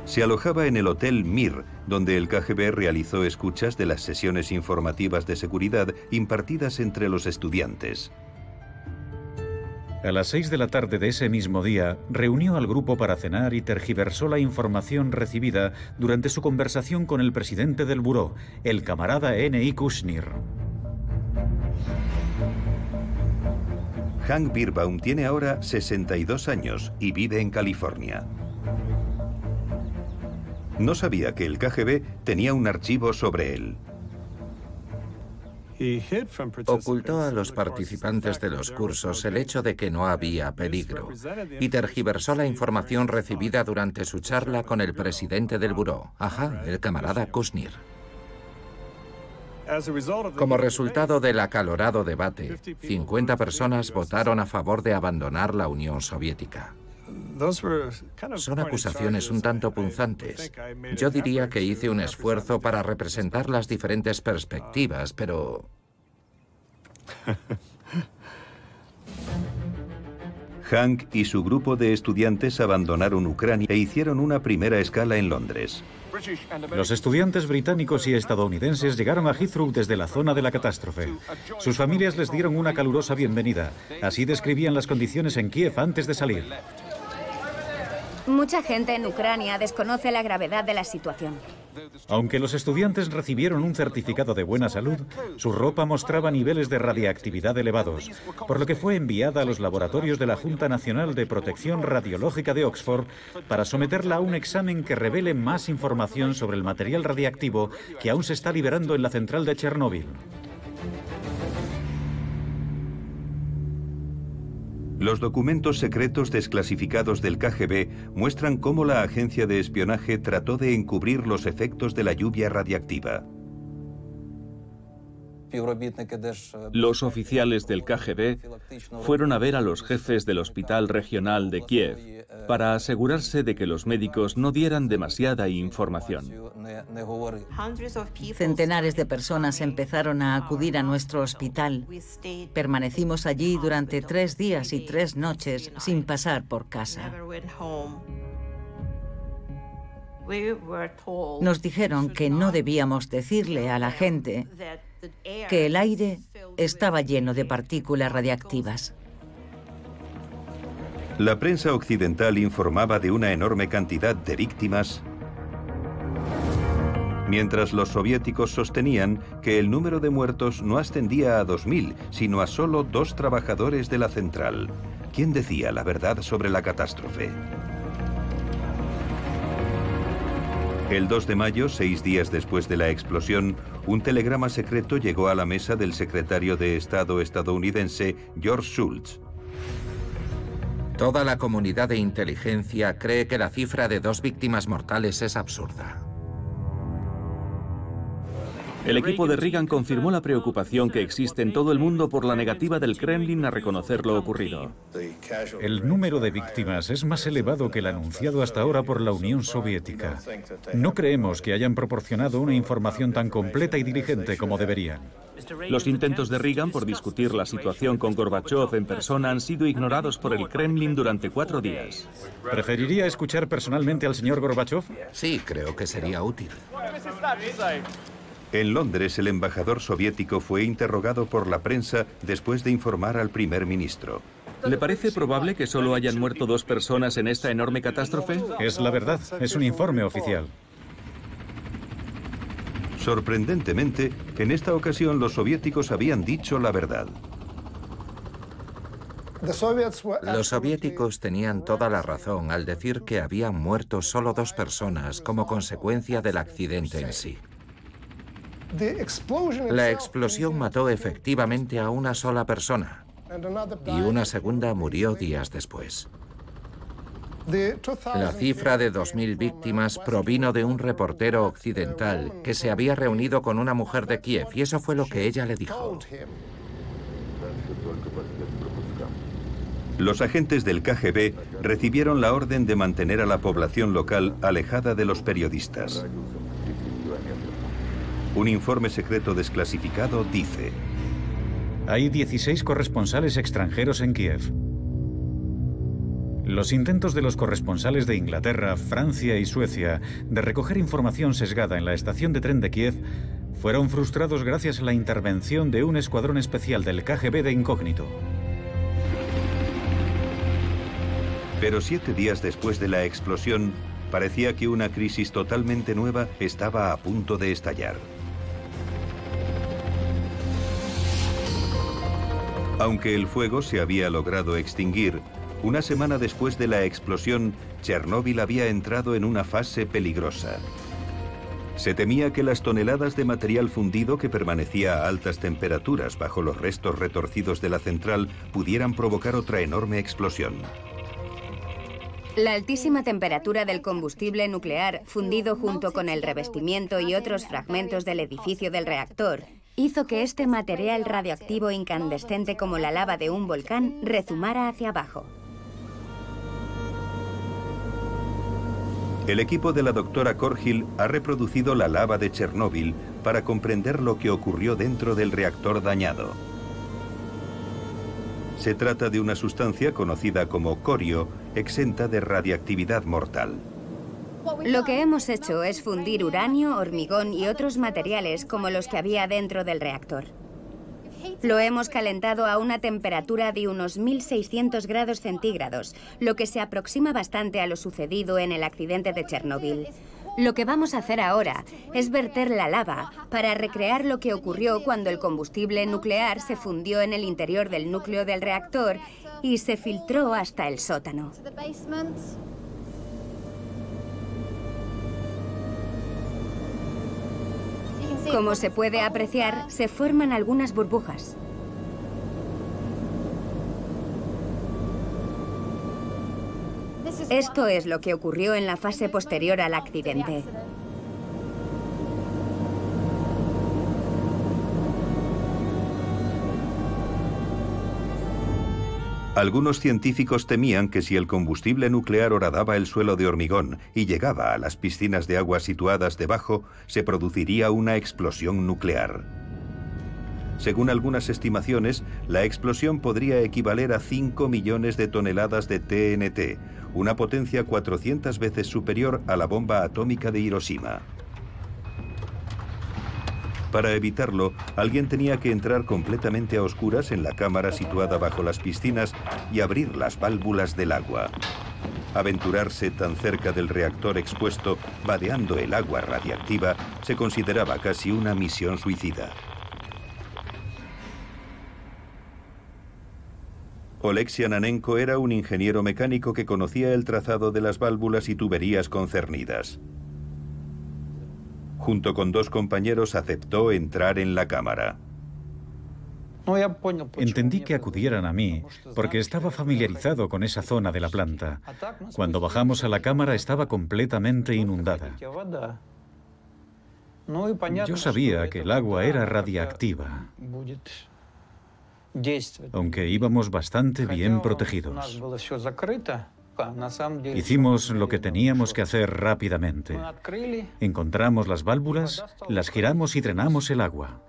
S1: Se alojaba en el Hotel Mir, donde el KGB realizó escuchas de las sesiones informativas de seguridad impartidas entre los estudiantes.
S3: A las seis de la tarde de ese mismo día, reunió al grupo para cenar y tergiversó la información recibida durante su conversación con el presidente del buró, el camarada N.I. Kushner.
S1: Hank Birbaum tiene ahora 62 años y vive en California. No sabía que el KGB tenía un archivo sobre él.
S5: Ocultó a los participantes de los cursos el hecho de que no había peligro y tergiversó la información recibida durante su charla con el presidente del buró, ajá, el camarada Kushner. Como resultado del acalorado debate, 50 personas votaron a favor de abandonar la Unión Soviética. Son acusaciones un tanto punzantes. Yo diría que hice un esfuerzo para representar las diferentes perspectivas, pero... [LAUGHS]
S1: Hank y su grupo de estudiantes abandonaron Ucrania e hicieron una primera escala en Londres.
S3: Los estudiantes británicos y estadounidenses llegaron a Heathrow desde la zona de la catástrofe. Sus familias les dieron una calurosa bienvenida. Así describían las condiciones en Kiev antes de salir.
S4: Mucha gente en Ucrania desconoce la gravedad de la situación.
S3: Aunque los estudiantes recibieron un certificado de buena salud, su ropa mostraba niveles de radiactividad elevados, por lo que fue enviada a los laboratorios de la Junta Nacional de Protección Radiológica de Oxford para someterla a un examen que revele más información sobre el material radiactivo que aún se está liberando en la central de Chernóbil.
S1: Los documentos secretos desclasificados del KGB muestran cómo la agencia de espionaje trató de encubrir los efectos de la lluvia radiactiva.
S2: Los oficiales del KGB fueron a ver a los jefes del Hospital Regional de Kiev para asegurarse de que los médicos no dieran demasiada información.
S7: Centenares de personas empezaron a acudir a nuestro hospital. Permanecimos allí durante tres días y tres noches sin pasar por casa. Nos dijeron que no debíamos decirle a la gente que el aire estaba lleno de partículas radiactivas.
S1: La prensa occidental informaba de una enorme cantidad de víctimas, mientras los soviéticos sostenían que el número de muertos no ascendía a 2.000, sino a solo dos trabajadores de la central. ¿Quién decía la verdad sobre la catástrofe? El 2 de mayo, seis días después de la explosión, un telegrama secreto llegó a la mesa del secretario de Estado estadounidense George Shultz.
S5: Toda la comunidad de inteligencia cree que la cifra de dos víctimas mortales es absurda.
S2: El equipo de Reagan confirmó la preocupación que existe en todo el mundo por la negativa del Kremlin a reconocer lo ocurrido.
S3: El número de víctimas es más elevado que el anunciado hasta ahora por la Unión Soviética. No creemos que hayan proporcionado una información tan completa y diligente como deberían.
S2: Los intentos de Reagan por discutir la situación con Gorbachev en persona han sido ignorados por el Kremlin durante cuatro días.
S3: ¿Preferiría escuchar personalmente al señor Gorbachev?
S5: Sí, creo que sería útil.
S1: En Londres, el embajador soviético fue interrogado por la prensa después de informar al primer ministro.
S2: ¿Le parece probable que solo hayan muerto dos personas en esta enorme catástrofe?
S3: Es la verdad, es un informe oficial.
S1: Sorprendentemente, en esta ocasión los soviéticos habían dicho la verdad.
S5: Los soviéticos tenían toda la razón al decir que habían muerto solo dos personas como consecuencia del accidente en sí. La explosión mató efectivamente a una sola persona y una segunda murió días después. La cifra de 2.000 víctimas provino de un reportero occidental que se había reunido con una mujer de Kiev y eso fue lo que ella le dijo.
S1: Los agentes del KGB recibieron la orden de mantener a la población local alejada de los periodistas. Un informe secreto desclasificado dice...
S3: Hay 16 corresponsales extranjeros en Kiev. Los intentos de los corresponsales de Inglaterra, Francia y Suecia de recoger información sesgada en la estación de tren de Kiev fueron frustrados gracias a la intervención de un escuadrón especial del KGB de incógnito.
S1: Pero siete días después de la explosión, parecía que una crisis totalmente nueva estaba a punto de estallar. Aunque el fuego se había logrado extinguir, una semana después de la explosión, Chernóbil había entrado en una fase peligrosa. Se temía que las toneladas de material fundido que permanecía a altas temperaturas bajo los restos retorcidos de la central pudieran provocar otra enorme explosión.
S4: La altísima temperatura del combustible nuclear, fundido junto con el revestimiento y otros fragmentos del edificio del reactor, hizo que este material radioactivo incandescente como la lava de un volcán rezumara hacia abajo.
S1: El equipo de la doctora Corgil ha reproducido la lava de Chernóbil para comprender lo que ocurrió dentro del reactor dañado. Se trata de una sustancia conocida como corio, exenta de radiactividad mortal.
S4: Lo que hemos hecho es fundir uranio, hormigón y otros materiales como los que había dentro del reactor. Lo hemos calentado a una temperatura de unos 1600 grados centígrados, lo que se aproxima bastante a lo sucedido en el accidente de Chernóbil. Lo que vamos a hacer ahora es verter la lava para recrear lo que ocurrió cuando el combustible nuclear se fundió en el interior del núcleo del reactor y se filtró hasta el sótano. Como se puede apreciar, se forman algunas burbujas. Esto es lo que ocurrió en la fase posterior al accidente.
S1: Algunos científicos temían que si el combustible nuclear horadaba el suelo de hormigón y llegaba a las piscinas de agua situadas debajo, se produciría una explosión nuclear. Según algunas estimaciones, la explosión podría equivaler a 5 millones de toneladas de TNT, una potencia 400 veces superior a la bomba atómica de Hiroshima. Para evitarlo, alguien tenía que entrar completamente a oscuras en la cámara situada bajo las piscinas y abrir las válvulas del agua. Aventurarse tan cerca del reactor expuesto, vadeando el agua radiactiva, se consideraba casi una misión suicida. Oleksiy Ananenko era un ingeniero mecánico que conocía el trazado de las válvulas y tuberías concernidas. Junto con dos compañeros aceptó entrar en la cámara.
S3: Entendí que acudieran a mí porque estaba familiarizado con esa zona de la planta. Cuando bajamos a la cámara estaba completamente inundada. Yo sabía que el agua era radiactiva aunque íbamos bastante bien protegidos. Hicimos lo que teníamos que hacer rápidamente. Encontramos las válvulas, las giramos y drenamos el agua.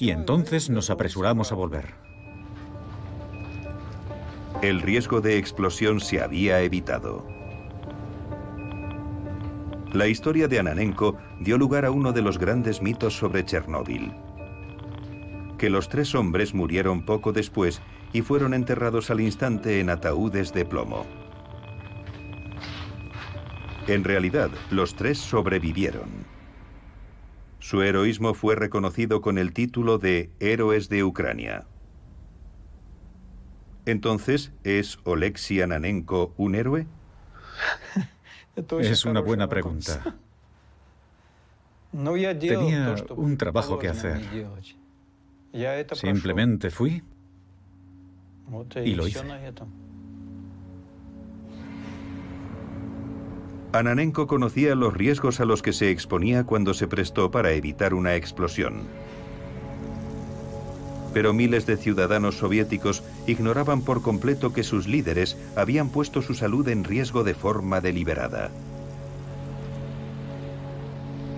S3: Y entonces nos apresuramos a volver.
S1: El riesgo de explosión se había evitado. La historia de Ananenko dio lugar a uno de los grandes mitos sobre Chernóbil que los tres hombres murieron poco después y fueron enterrados al instante en ataúdes de plomo. En realidad, los tres sobrevivieron. Su heroísmo fue reconocido con el título de Héroes de Ucrania. Entonces, ¿es Oleksiy Ananenko un héroe? [LAUGHS]
S3: Es una buena pregunta. [LAUGHS] Tenía un trabajo que hacer. Simplemente fui y lo hice.
S1: Ananenko conocía los riesgos a los que se exponía cuando se prestó para evitar una explosión. Pero miles de ciudadanos soviéticos ignoraban por completo que sus líderes habían puesto su salud en riesgo de forma deliberada.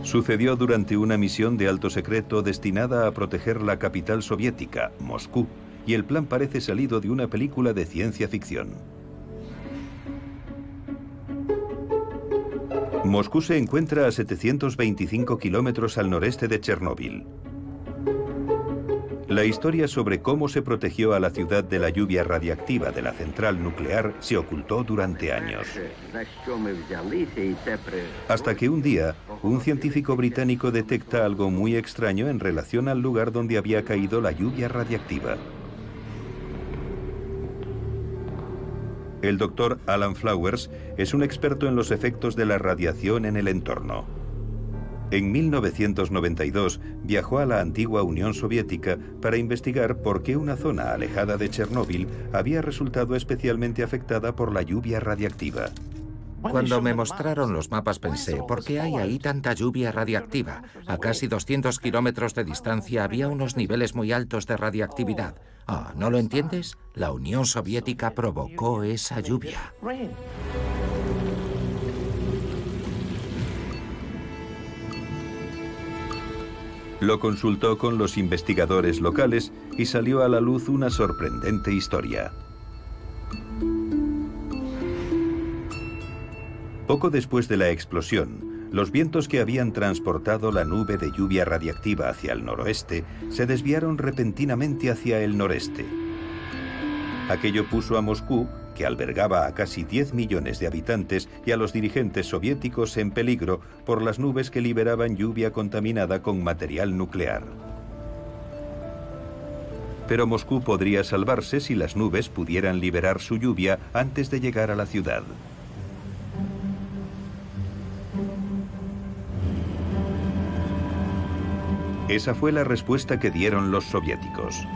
S1: Sucedió durante una misión de alto secreto destinada a proteger la capital soviética, Moscú, y el plan parece salido de una película de ciencia ficción. Moscú se encuentra a 725 kilómetros al noreste de Chernóbil. La historia sobre cómo se protegió a la ciudad de la lluvia radiactiva de la central nuclear se ocultó durante años. Hasta que un día, un científico británico detecta algo muy extraño en relación al lugar donde había caído la lluvia radiactiva. El doctor Alan Flowers es un experto en los efectos de la radiación en el entorno. En 1992 viajó a la antigua Unión Soviética para investigar por qué una zona alejada de Chernóbil había resultado especialmente afectada por la lluvia radiactiva.
S5: Cuando me mostraron los mapas pensé, ¿por qué hay ahí tanta lluvia radiactiva? A casi 200 kilómetros de distancia había unos niveles muy altos de radiactividad. Ah, ¿no lo entiendes? La Unión Soviética provocó esa lluvia.
S1: Lo consultó con los investigadores locales y salió a la luz una sorprendente historia. Poco después de la explosión, Los vientos que habían transportado la nube de lluvia radiactiva hacia el noroeste se desviaron repentinamente hacia el noreste. Aquello puso a Moscú, que albergaba a casi 10 millones de habitantes, y a los dirigentes soviéticos en peligro por las nubes que liberaban lluvia contaminada con material nuclear. Pero Moscú podría salvarse si las nubes pudieran liberar su lluvia antes de llegar a la ciudad. Esa fue la respuesta que dieron los soviéticos.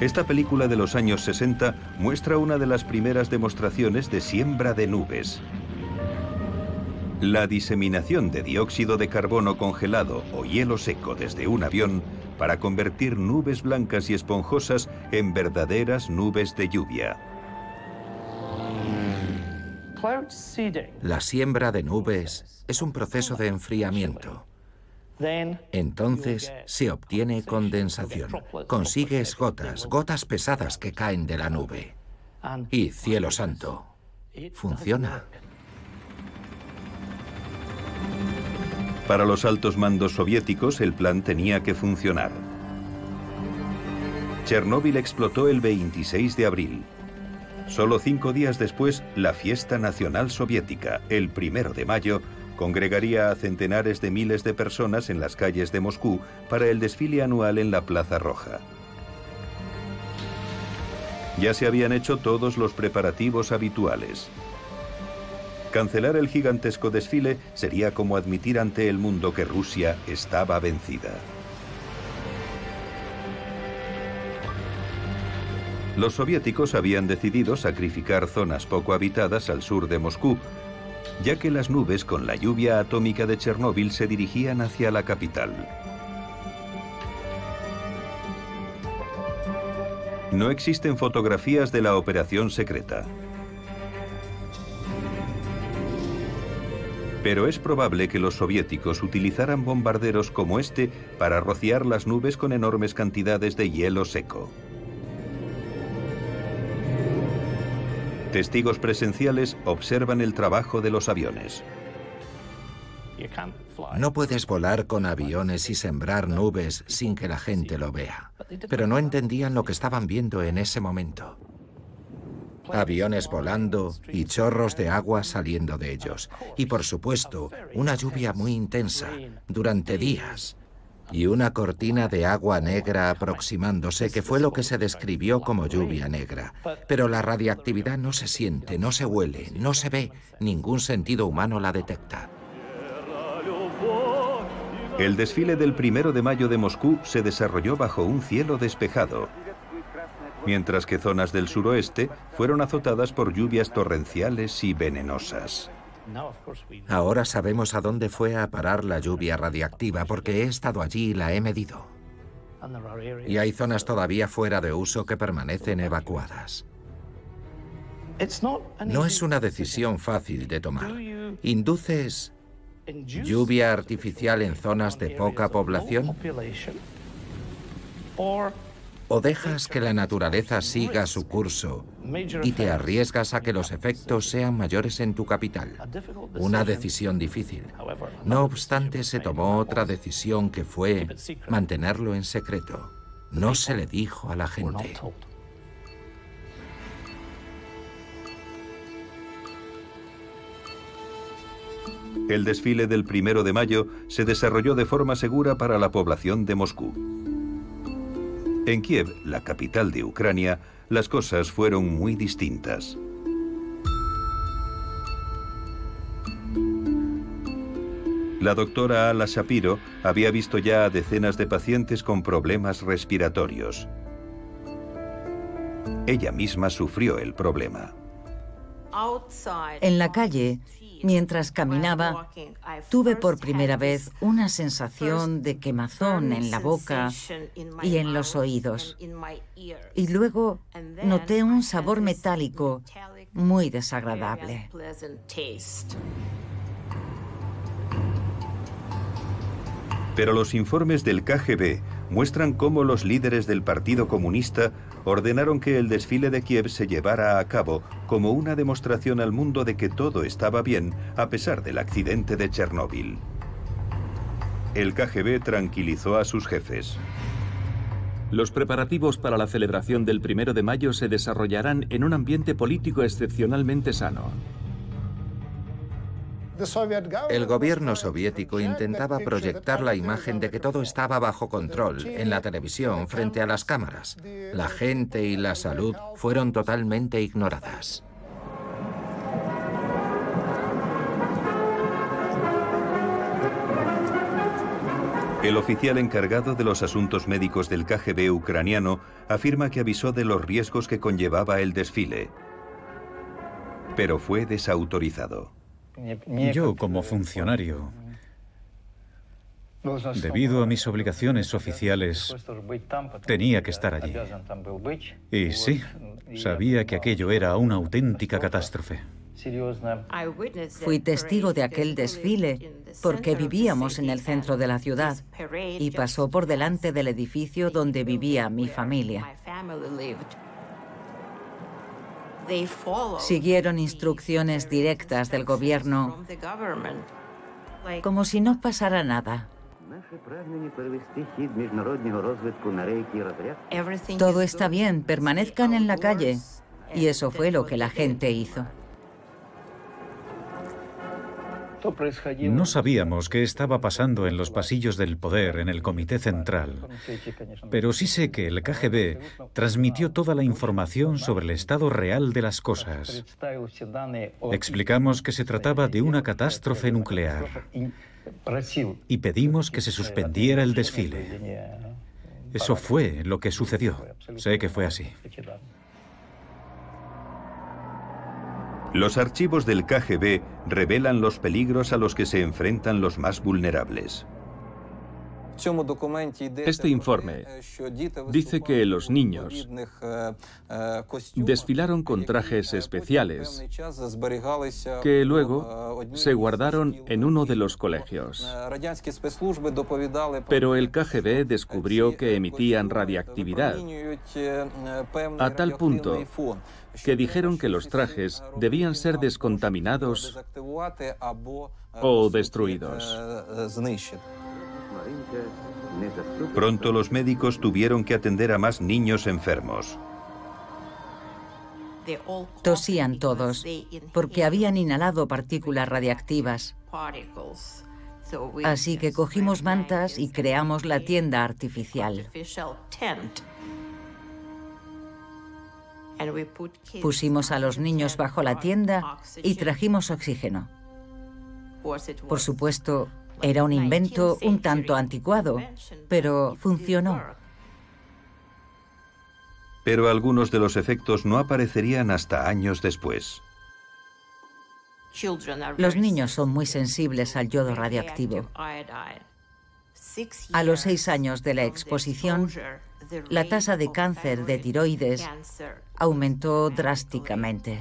S1: Esta película de los años 60 muestra una de las primeras demostraciones de siembra de nubes. La diseminación de dióxido de carbono congelado o hielo seco desde un avión para convertir nubes blancas y esponjosas en verdaderas nubes de lluvia.
S5: La siembra de nubes es un proceso de enfriamiento. Entonces se obtiene condensación. Consigues gotas, gotas pesadas que caen de la nube. Y cielo santo, funciona.
S1: Para los altos mandos soviéticos el plan tenía que funcionar. Chernóbil explotó el 26 de abril. Solo cinco días después, la fiesta nacional soviética, el primero de mayo, congregaría a centenares de miles de personas en las calles de Moscú para el desfile anual en la Plaza Roja. Ya se habían hecho todos los preparativos habituales. Cancelar el gigantesco desfile sería como admitir ante el mundo que Rusia estaba vencida. Los soviéticos habían decidido sacrificar zonas poco habitadas al sur de Moscú ya que las nubes con la lluvia atómica de Chernóbil se dirigían hacia la capital. No existen fotografías de la operación secreta. Pero es probable que los soviéticos utilizaran bombarderos como este para rociar las nubes con enormes cantidades de hielo seco. Testigos presenciales observan el trabajo de los aviones.
S5: No puedes volar con aviones y sembrar nubes sin que la gente lo vea. Pero no entendían lo que estaban viendo en ese momento. Aviones volando y chorros de agua saliendo de ellos. Y por supuesto, una lluvia muy intensa, durante días y una cortina de agua negra aproximándose, que fue lo que se describió como lluvia negra. Pero la radiactividad no se siente, no se huele, no se ve, ningún sentido humano la detecta.
S1: El desfile del primero de mayo de Moscú se desarrolló bajo un cielo despejado, mientras que zonas del suroeste fueron azotadas por lluvias torrenciales y venenosas.
S5: Ahora sabemos a dónde fue a parar la lluvia radiactiva porque he estado allí y la he medido. Y hay zonas todavía fuera de uso que permanecen evacuadas. No es una decisión fácil de tomar. ¿Induces lluvia artificial en zonas de poca población? O dejas que la naturaleza siga su curso y te arriesgas a que los efectos sean mayores en tu capital. Una decisión difícil. No obstante, se tomó otra decisión que fue mantenerlo en secreto. No se le dijo a la gente.
S1: El desfile del primero de mayo se desarrolló de forma segura para la población de Moscú. En Kiev, la capital de Ucrania, las cosas fueron muy distintas. La doctora Ala Shapiro había visto ya a decenas de pacientes con problemas respiratorios. Ella misma sufrió el problema.
S7: En la calle, Mientras caminaba, tuve por primera vez una sensación de quemazón en la boca y en los oídos. Y luego noté un sabor metálico muy desagradable.
S1: Pero los informes del KGB muestran cómo los líderes del Partido Comunista ordenaron que el desfile de Kiev se llevara a cabo como una demostración al mundo de que todo estaba bien a pesar del accidente de Chernóbil. El KGB tranquilizó a sus jefes.
S2: Los preparativos para la celebración del primero de mayo se desarrollarán en un ambiente político excepcionalmente sano.
S5: El gobierno soviético intentaba proyectar la imagen de que todo estaba bajo control en la televisión frente a las cámaras. La gente y la salud fueron totalmente ignoradas.
S1: El oficial encargado de los asuntos médicos del KGB ucraniano afirma que avisó de los riesgos que conllevaba el desfile, pero fue desautorizado.
S3: Yo, como funcionario, debido a mis obligaciones oficiales, tenía que estar allí. Y sí, sabía que aquello era una auténtica catástrofe.
S7: Fui testigo de aquel desfile porque vivíamos en el centro de la ciudad y pasó por delante del edificio donde vivía mi familia. Siguieron instrucciones directas del gobierno como si no pasara nada. Todo está bien, permanezcan en la calle. Y eso fue lo que la gente hizo.
S3: No sabíamos qué estaba pasando en los pasillos del poder en el Comité Central, pero sí sé que el KGB transmitió toda la información sobre el estado real de las cosas. Explicamos que se trataba de una catástrofe nuclear y pedimos que se suspendiera el desfile. Eso fue lo que sucedió. Sé que fue así.
S1: Los archivos del KGB revelan los peligros a los que se enfrentan los más vulnerables.
S2: Este informe dice que los niños desfilaron con trajes especiales que luego se guardaron en uno de los colegios. Pero el KGB descubrió que emitían radiactividad a tal punto que dijeron que los trajes debían ser descontaminados o destruidos.
S1: Pronto los médicos tuvieron que atender a más niños enfermos.
S7: Tosían todos porque habían inhalado partículas radiactivas. Así que cogimos mantas y creamos la tienda artificial. Pusimos a los niños bajo la tienda y trajimos oxígeno. Por supuesto, era un invento un tanto anticuado, pero funcionó.
S1: Pero algunos de los efectos no aparecerían hasta años después.
S7: Los niños son muy sensibles al yodo radioactivo. A los seis años de la exposición, la tasa de cáncer de tiroides aumentó drásticamente.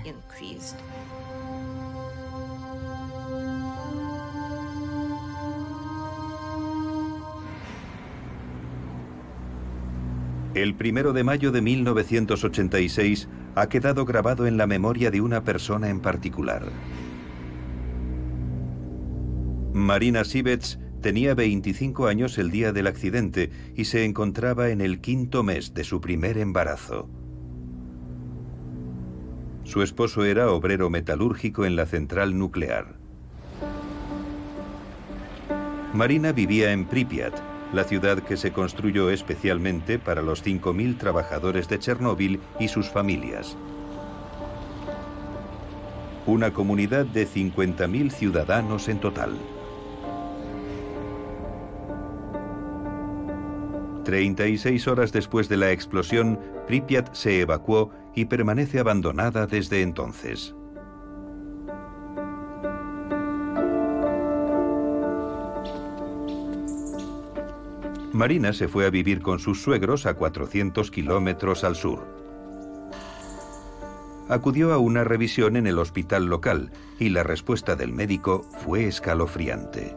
S1: El primero de mayo de 1986 ha quedado grabado en la memoria de una persona en particular. Marina Sibets tenía 25 años el día del accidente y se encontraba en el quinto mes de su primer embarazo. Su esposo era obrero metalúrgico en la central nuclear. Marina vivía en Pripyat, la ciudad que se construyó especialmente para los 5.000 trabajadores de Chernóbil y sus familias. Una comunidad de 50.000 ciudadanos en total. 36 horas después de la explosión, Pripyat se evacuó y permanece abandonada desde entonces. Marina se fue a vivir con sus suegros a 400 kilómetros al sur. Acudió a una revisión en el hospital local y la respuesta del médico fue escalofriante.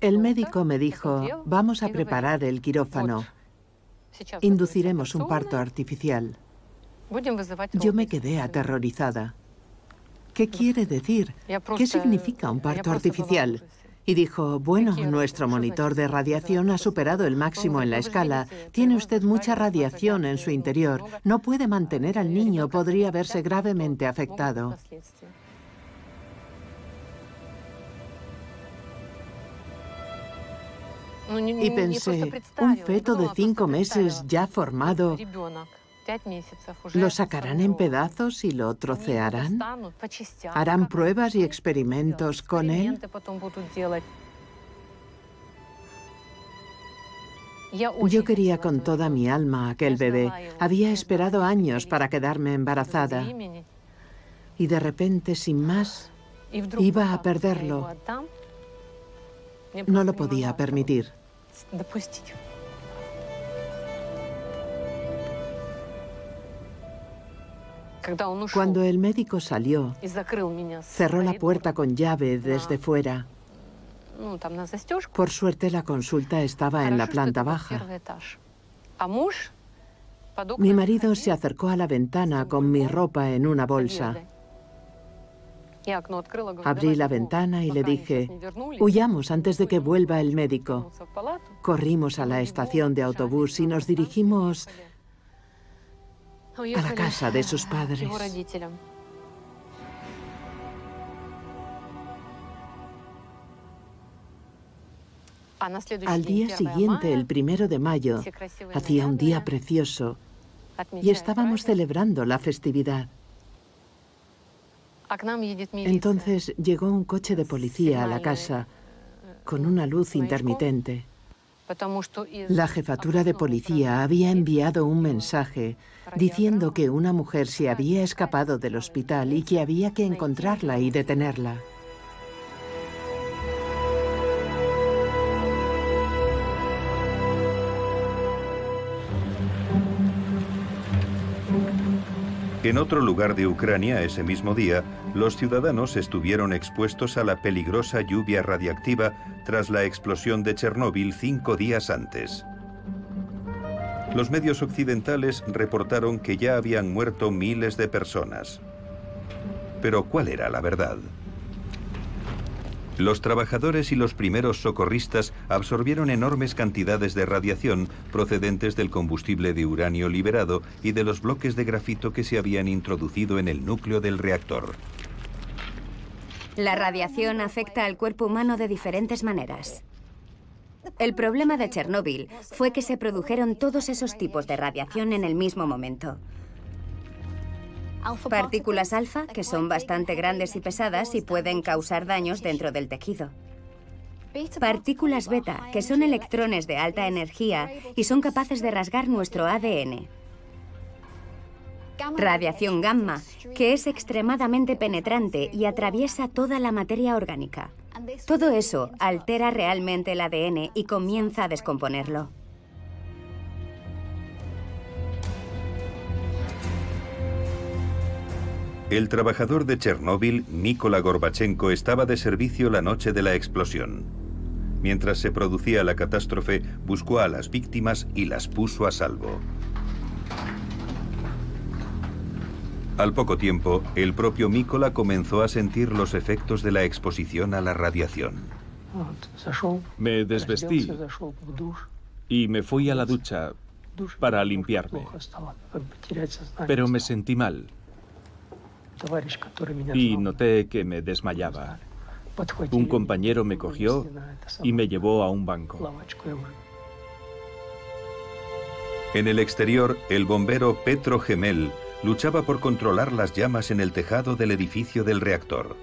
S6: El médico me dijo, vamos a preparar el quirófano. Induciremos un parto artificial. Yo me quedé aterrorizada. ¿Qué quiere decir? ¿Qué significa un parto artificial? Y dijo, bueno, nuestro monitor de radiación ha superado el máximo en la escala. Tiene usted mucha radiación en su interior. No puede mantener al niño, podría verse gravemente afectado. Y pensé, un feto de cinco meses ya formado, ¿lo sacarán en pedazos y lo trocearán? ¿Harán pruebas y experimentos con él? Yo quería con toda mi alma aquel bebé. Había esperado años para quedarme embarazada. Y de repente, sin más, iba a perderlo. No lo podía permitir. Cuando el médico salió, cerró la puerta con llave desde fuera. Por suerte la consulta estaba en la planta baja. Mi marido se acercó a la ventana con mi ropa en una bolsa. Abrí la ventana y le dije, huyamos antes de que vuelva el médico. Corrimos a la estación de autobús y nos dirigimos a la casa de sus [LAUGHS] padres. Al día siguiente, el primero de mayo, hacía un día precioso y estábamos celebrando la festividad. Entonces llegó un coche de policía a la casa con una luz intermitente. La jefatura de policía había enviado un mensaje diciendo que una mujer se había escapado del hospital y que había que encontrarla y detenerla.
S1: En otro lugar de Ucrania ese mismo día, los ciudadanos estuvieron expuestos a la peligrosa lluvia radiactiva tras la explosión de Chernóbil cinco días antes. Los medios occidentales reportaron que ya habían muerto miles de personas. Pero ¿cuál era la verdad? Los trabajadores y los primeros socorristas absorbieron enormes cantidades de radiación procedentes del combustible de uranio liberado y de los bloques de grafito que se habían introducido en el núcleo del reactor.
S4: La radiación afecta al cuerpo humano de diferentes maneras. El problema de Chernóbil fue que se produjeron todos esos tipos de radiación en el mismo momento. Partículas alfa, que son bastante grandes y pesadas y pueden causar daños dentro del tejido. Partículas beta, que son electrones de alta energía y son capaces de rasgar nuestro ADN. Radiación gamma, que es extremadamente penetrante y atraviesa toda la materia orgánica. Todo eso altera realmente el ADN y comienza a descomponerlo.
S1: El trabajador de Chernóbil, Mikola Gorbachenko, estaba de servicio la noche de la explosión. Mientras se producía la catástrofe, buscó a las víctimas y las puso a salvo. Al poco tiempo, el propio Mikola comenzó a sentir los efectos de la exposición a la radiación.
S2: Me desvestí y me fui a la ducha para limpiarme. Pero me sentí mal y noté que me desmayaba. Un compañero me cogió y me llevó a un banco.
S1: En el exterior, el bombero Petro Gemel luchaba por controlar las llamas en el tejado del edificio del reactor.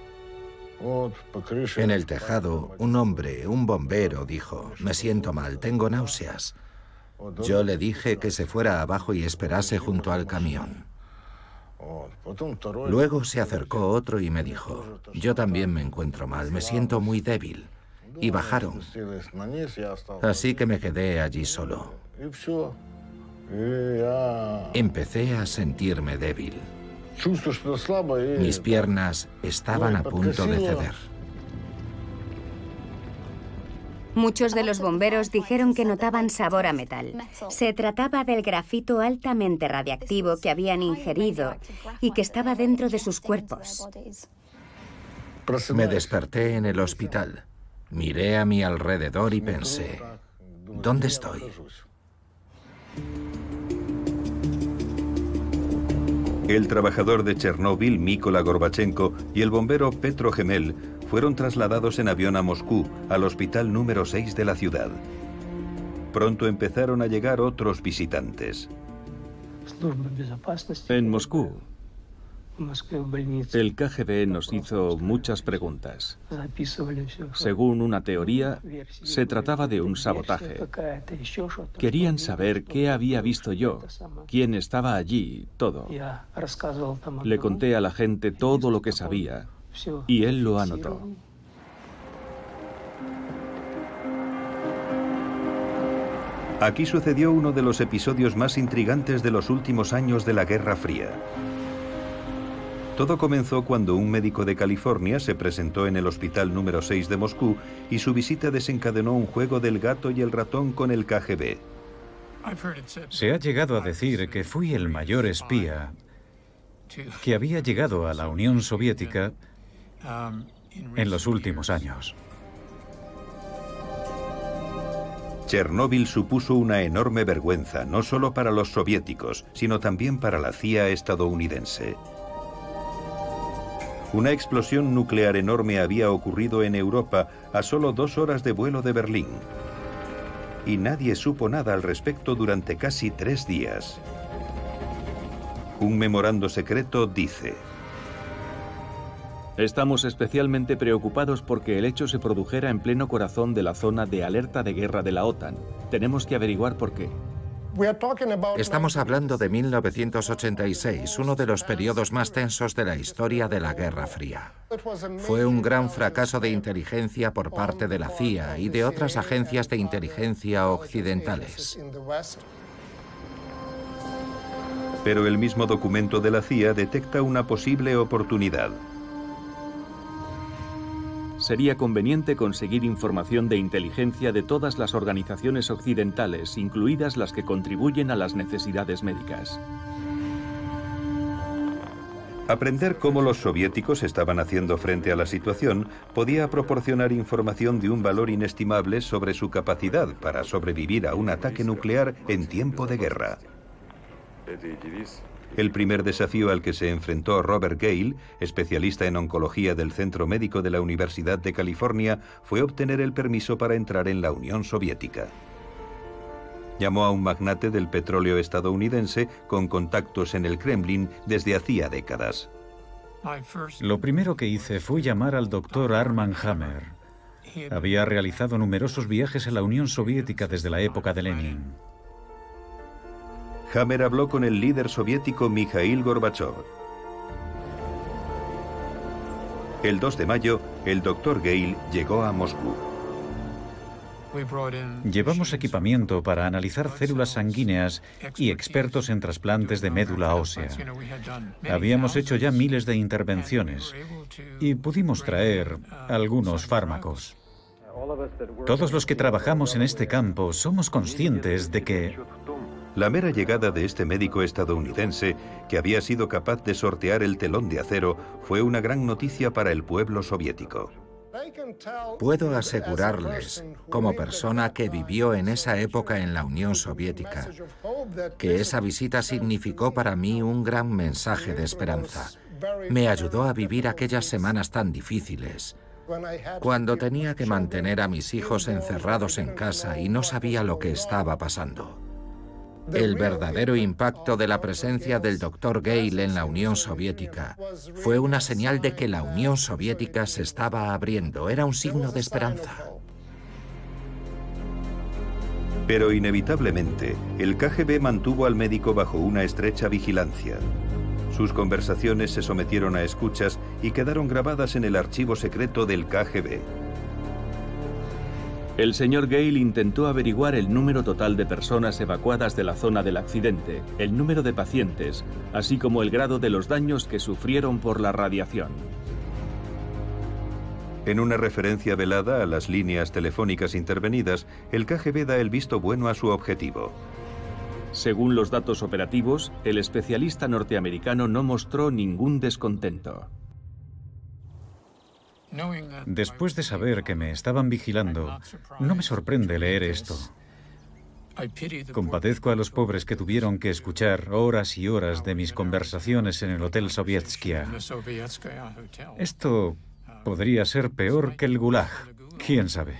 S5: En el tejado, un hombre, un bombero, dijo, me siento mal, tengo náuseas. Yo le dije que se fuera abajo y esperase junto al camión. Luego se acercó otro y me dijo, yo también me encuentro mal, me siento muy débil. Y bajaron. Así que me quedé allí solo. Empecé a sentirme débil. Mis piernas estaban a punto de ceder.
S4: Muchos de los bomberos dijeron que notaban sabor a metal. Se trataba del grafito altamente radiactivo que habían ingerido y que estaba dentro de sus cuerpos.
S5: Me desperté en el hospital. Miré a mi alrededor y pensé, ¿dónde estoy?
S1: El trabajador de Chernóbil, Mikola Gorbachenko, y el bombero Petro Gemel fueron trasladados en avión a Moscú, al hospital número 6 de la ciudad. Pronto empezaron a llegar otros visitantes.
S2: En Moscú, el KGB nos hizo muchas preguntas. Según una teoría, se trataba de un sabotaje. Querían saber qué había visto yo, quién estaba allí, todo. Le conté a la gente todo lo que sabía y él lo anotó.
S1: Aquí sucedió uno de los episodios más intrigantes de los últimos años de la Guerra Fría. Todo comenzó cuando un médico de California se presentó en el hospital número 6 de Moscú y su visita desencadenó un juego del gato y el ratón con el KGB.
S3: Se ha llegado a decir que fui el mayor espía que había llegado a la Unión Soviética en los últimos años.
S1: Chernóbil supuso una enorme vergüenza, no solo para los soviéticos, sino también para la CIA estadounidense. Una explosión nuclear enorme había ocurrido en Europa a solo dos horas de vuelo de Berlín. Y nadie supo nada al respecto durante casi tres días. Un memorando secreto dice...
S2: Estamos especialmente preocupados porque el hecho se produjera en pleno corazón de la zona de alerta de guerra de la OTAN. Tenemos que averiguar por qué.
S5: Estamos hablando de 1986, uno de los periodos más tensos de la historia de la Guerra Fría. Fue un gran fracaso de inteligencia por parte de la CIA y de otras agencias de inteligencia occidentales.
S1: Pero el mismo documento de la CIA detecta una posible oportunidad
S2: sería conveniente conseguir información de inteligencia de todas las organizaciones occidentales, incluidas las que contribuyen a las necesidades médicas.
S1: Aprender cómo los soviéticos estaban haciendo frente a la situación podía proporcionar información de un valor inestimable sobre su capacidad para sobrevivir a un ataque nuclear en tiempo de guerra. El primer desafío al que se enfrentó Robert Gale, especialista en oncología del Centro Médico de la Universidad de California, fue obtener el permiso para entrar en la Unión Soviética. Llamó a un magnate del petróleo estadounidense con contactos en el Kremlin desde hacía décadas.
S3: Lo primero que hice fue llamar al doctor Arman Hammer. Había realizado numerosos viajes a la Unión Soviética desde la época de Lenin.
S1: Hammer habló con el líder soviético Mikhail Gorbachev. El 2 de mayo, el doctor Gale llegó a Moscú.
S3: Llevamos equipamiento para analizar células sanguíneas y expertos en trasplantes de médula ósea. Habíamos hecho ya miles de intervenciones y pudimos traer algunos fármacos. Todos los que trabajamos en este campo somos conscientes de que
S1: la mera llegada de este médico estadounidense, que había sido capaz de sortear el telón de acero, fue una gran noticia para el pueblo soviético.
S5: Puedo asegurarles, como persona que vivió en esa época en la Unión Soviética, que esa visita significó para mí un gran mensaje de esperanza. Me ayudó a vivir aquellas semanas tan difíciles, cuando tenía que mantener a mis hijos encerrados en casa y no sabía lo que estaba pasando. El verdadero impacto de la presencia del Dr. Gale en la Unión Soviética fue una señal de que la Unión Soviética se estaba abriendo, era un signo de esperanza.
S1: Pero inevitablemente, el KGB mantuvo al médico bajo una estrecha vigilancia. Sus conversaciones se sometieron a escuchas y quedaron grabadas en el archivo secreto del KGB.
S2: El señor Gale intentó averiguar el número total de personas evacuadas de la zona del accidente, el número de pacientes, así como el grado de los daños que sufrieron por la radiación.
S1: En una referencia velada a las líneas telefónicas intervenidas, el KGB da el visto bueno a su objetivo.
S2: Según los datos operativos, el especialista norteamericano no mostró ningún descontento.
S3: Después de saber que me estaban vigilando, no me sorprende leer esto. Compadezco a los pobres que tuvieron que escuchar horas y horas de mis conversaciones en el Hotel Sovietskia. Esto podría ser peor que el Gulag. ¿Quién sabe?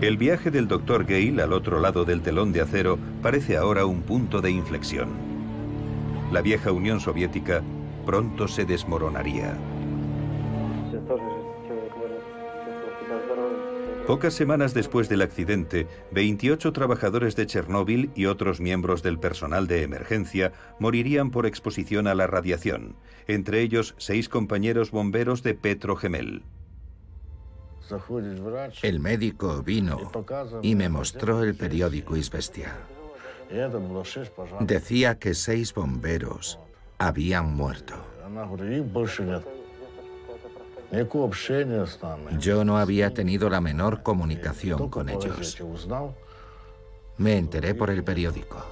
S1: El viaje del Dr. Gale al otro lado del telón de acero parece ahora un punto de inflexión. La vieja Unión Soviética pronto se desmoronaría. Pocas semanas después del accidente, 28 trabajadores de Chernóbil y otros miembros del personal de emergencia morirían por exposición a la radiación, entre ellos seis compañeros bomberos de Petrogemel.
S5: El médico vino y me mostró el periódico Isvestia. Decía que seis bomberos habían muerto. Yo no había tenido la menor comunicación con ellos. Me enteré por el periódico.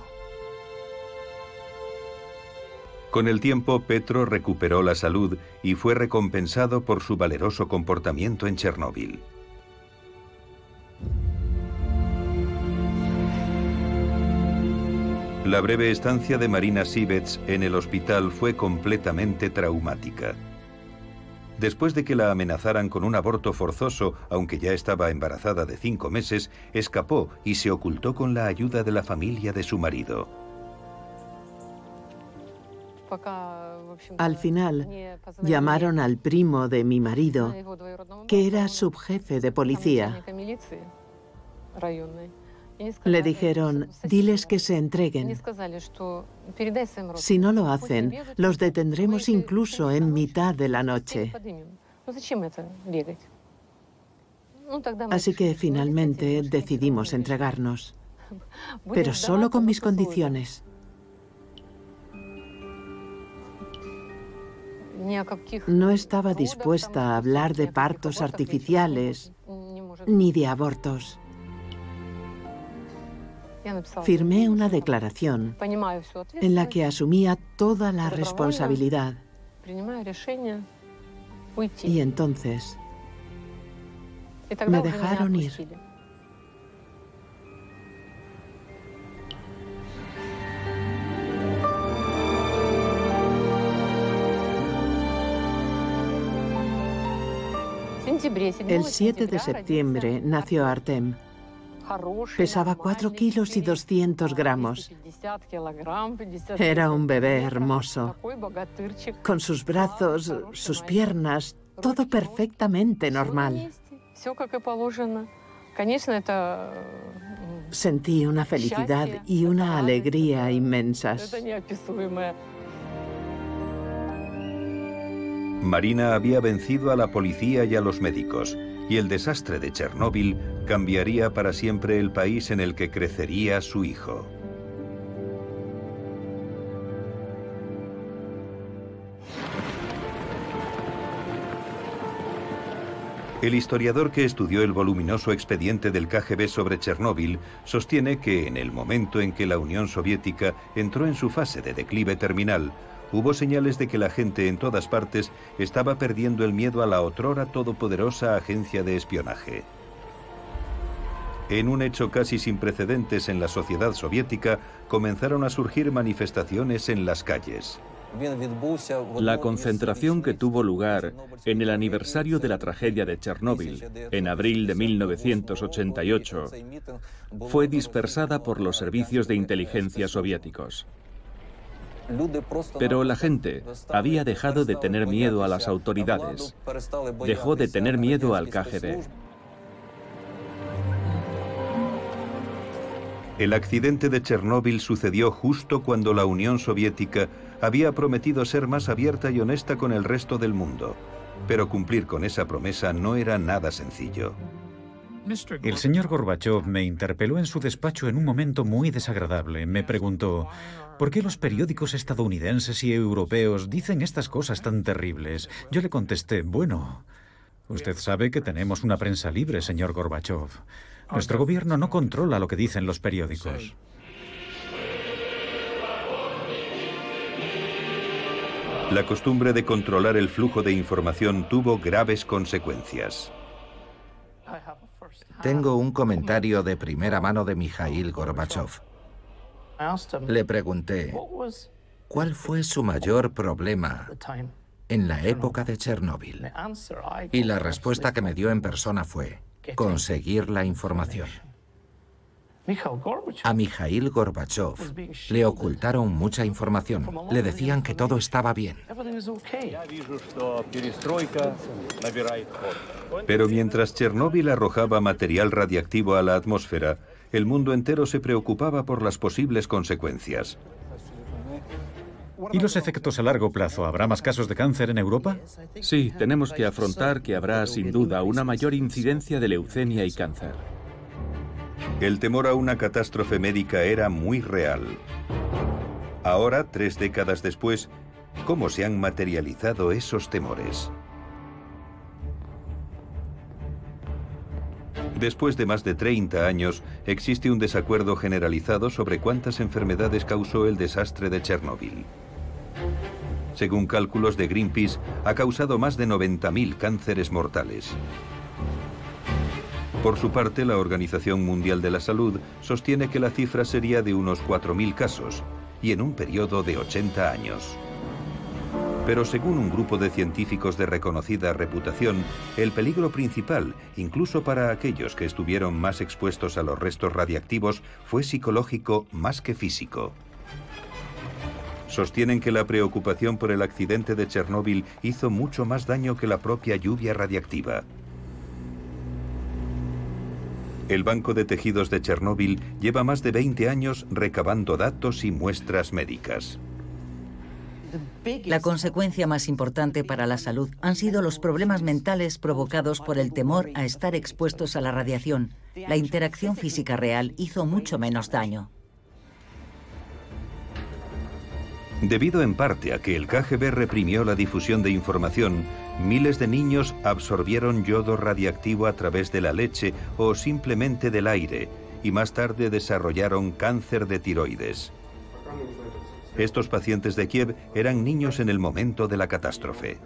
S1: Con el tiempo, Petro recuperó la salud y fue recompensado por su valeroso comportamiento en Chernóbil. La breve estancia de Marina Sivets en el hospital fue completamente traumática. Después de que la amenazaran con un aborto forzoso, aunque ya estaba embarazada de cinco meses, escapó y se ocultó con la ayuda de la familia de su marido.
S6: Al final, llamaron al primo de mi marido, que era subjefe de policía. Le dijeron, diles que se entreguen. Si no lo hacen, los detendremos incluso en mitad de la noche. Así que finalmente decidimos entregarnos, pero solo con mis condiciones. No estaba dispuesta a hablar de partos artificiales ni de abortos. Firmé una declaración en la que asumía toda la responsabilidad. Y entonces me dejaron ir. El 7 de septiembre nació Artem. Pesaba 4 kilos y 200 gramos. Era un bebé hermoso, con sus brazos, sus piernas, todo perfectamente normal. Sentí una felicidad y una alegría inmensas.
S1: Marina había vencido a la policía y a los médicos y el desastre de Chernóbil cambiaría para siempre el país en el que crecería su hijo. El historiador que estudió el voluminoso expediente del KGB sobre Chernóbil sostiene que en el momento en que la Unión Soviética entró en su fase de declive terminal, hubo señales de que la gente en todas partes estaba perdiendo el miedo a la otrora todopoderosa agencia de espionaje. En un hecho casi sin precedentes en la sociedad soviética, comenzaron a surgir manifestaciones en las calles.
S2: La concentración que tuvo lugar en el aniversario de la tragedia de Chernóbil, en abril de 1988, fue dispersada por los servicios de inteligencia soviéticos. Pero la gente había dejado de tener miedo a las autoridades, dejó de tener miedo al KGB.
S1: El accidente de Chernóbil sucedió justo cuando la Unión Soviética había prometido ser más abierta y honesta con el resto del mundo. Pero cumplir con esa promesa no era nada sencillo.
S3: El señor Gorbachev me interpeló en su despacho en un momento muy desagradable. Me preguntó, ¿por qué los periódicos estadounidenses y europeos dicen estas cosas tan terribles? Yo le contesté, bueno, usted sabe que tenemos una prensa libre, señor Gorbachev. Nuestro gobierno no controla lo que dicen los periódicos.
S1: La costumbre de controlar el flujo de información tuvo graves consecuencias.
S5: Tengo un comentario de primera mano de Mikhail Gorbachev. Le pregunté, ¿cuál fue su mayor problema en la época de Chernóbil? Y la respuesta que me dio en persona fue, conseguir la información. A Mikhail Gorbachev le ocultaron mucha información. Le decían que todo estaba bien.
S1: Pero mientras Chernóbil arrojaba material radiactivo a la atmósfera, el mundo entero se preocupaba por las posibles consecuencias.
S3: ¿Y los efectos a largo plazo? ¿Habrá más casos de cáncer en Europa?
S2: Sí, tenemos que afrontar que habrá sin duda una mayor incidencia de leucemia y cáncer.
S1: El temor a una catástrofe médica era muy real. Ahora, tres décadas después, ¿cómo se han materializado esos temores? Después de más de 30 años, existe un desacuerdo generalizado sobre cuántas enfermedades causó el desastre de Chernóbil. Según cálculos de Greenpeace, ha causado más de 90.000 cánceres mortales. Por su parte, la Organización Mundial de la Salud sostiene que la cifra sería de unos 4.000 casos, y en un periodo de 80 años. Pero según un grupo de científicos de reconocida reputación, el peligro principal, incluso para aquellos que estuvieron más expuestos a los restos radiactivos, fue psicológico más que físico. Sostienen que la preocupación por el accidente de Chernóbil hizo mucho más daño que la propia lluvia radiactiva. El Banco de Tejidos de Chernóbil lleva más de 20 años recabando datos y muestras médicas.
S7: La consecuencia más importante para la salud han sido los problemas mentales provocados por el temor a estar expuestos a la radiación. La interacción física real hizo mucho menos daño.
S1: Debido en parte a que el KGB reprimió la difusión de información, miles de niños absorbieron yodo radiactivo a través de la leche o simplemente del aire y más tarde desarrollaron cáncer de tiroides. Estos pacientes de Kiev eran niños en el momento de la catástrofe.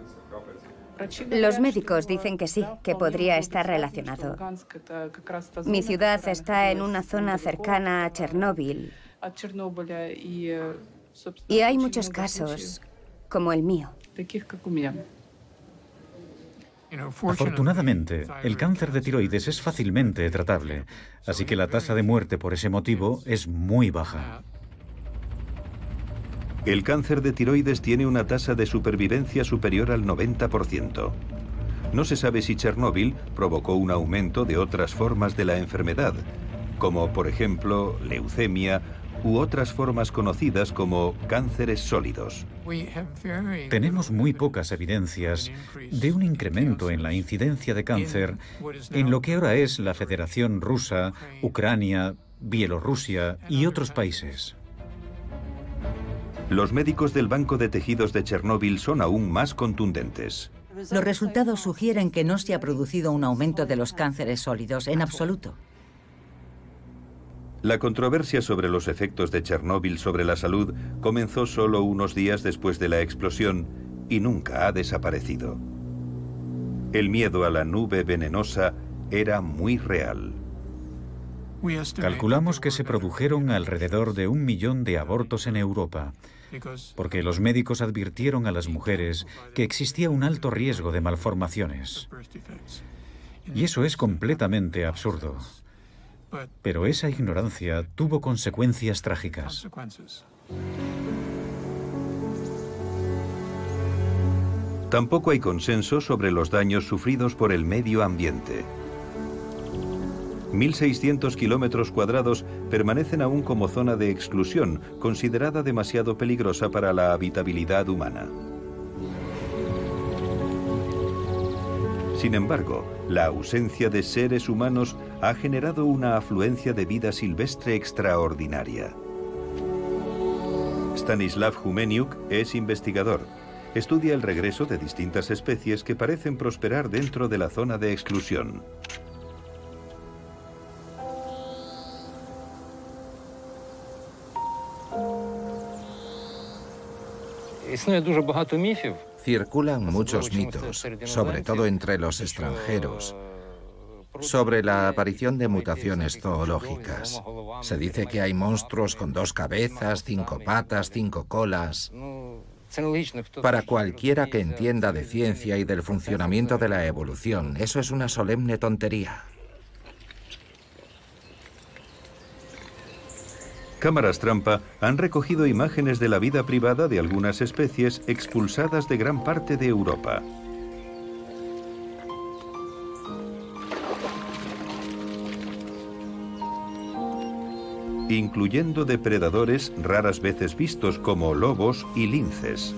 S4: Los médicos dicen que sí, que podría estar relacionado. Mi ciudad está en una zona cercana a Chernóbil y hay muchos casos como el mío.
S3: Afortunadamente, el cáncer de tiroides es fácilmente tratable, así que la tasa de muerte por ese motivo es muy baja.
S1: El cáncer de tiroides tiene una tasa de supervivencia superior al 90%. No se sabe si Chernóbil provocó un aumento de otras formas de la enfermedad, como por ejemplo leucemia u otras formas conocidas como cánceres sólidos.
S3: Tenemos muy pocas evidencias de un incremento en la incidencia de cáncer en lo que ahora es la Federación Rusa, Ucrania, Bielorrusia y otros países.
S1: Los médicos del Banco de Tejidos de Chernóbil son aún más contundentes.
S7: Los resultados sugieren que no se ha producido un aumento de los cánceres sólidos en absoluto.
S1: La controversia sobre los efectos de Chernóbil sobre la salud comenzó solo unos días después de la explosión y nunca ha desaparecido. El miedo a la nube venenosa era muy real.
S3: Calculamos que se produjeron alrededor de un millón de abortos en Europa, porque los médicos advirtieron a las mujeres que existía un alto riesgo de malformaciones. Y eso es completamente absurdo. Pero esa ignorancia tuvo consecuencias trágicas.
S1: Tampoco hay consenso sobre los daños sufridos por el medio ambiente. 1.600 kilómetros cuadrados permanecen aún como zona de exclusión, considerada demasiado peligrosa para la habitabilidad humana. Sin embargo, la ausencia de seres humanos ha generado una afluencia de vida silvestre extraordinaria. Stanislav Humeniuk es investigador. Estudia el regreso de distintas especies que parecen prosperar dentro de la zona de exclusión.
S5: Circulan muchos mitos, sobre todo entre los extranjeros, sobre la aparición de mutaciones zoológicas. Se dice que hay monstruos con dos cabezas, cinco patas, cinco colas. Para cualquiera que entienda de ciencia y del funcionamiento de la evolución, eso es una solemne tontería.
S1: Cámaras trampa han recogido imágenes de la vida privada de algunas especies expulsadas de gran parte de Europa. incluyendo depredadores raras veces vistos como lobos y linces.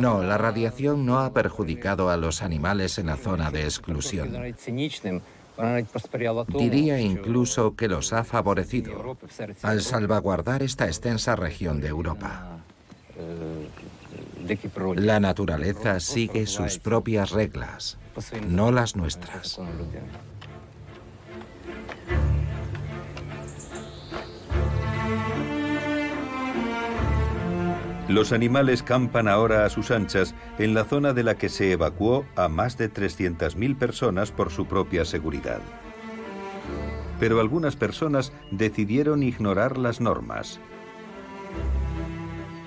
S5: No, la radiación no ha perjudicado a los animales en la zona de exclusión. Diría incluso que los ha favorecido al salvaguardar esta extensa región de Europa. La naturaleza sigue sus propias reglas, no las nuestras.
S1: Los animales campan ahora a sus anchas en la zona de la que se evacuó a más de 300.000 personas por su propia seguridad. Pero algunas personas decidieron ignorar las normas.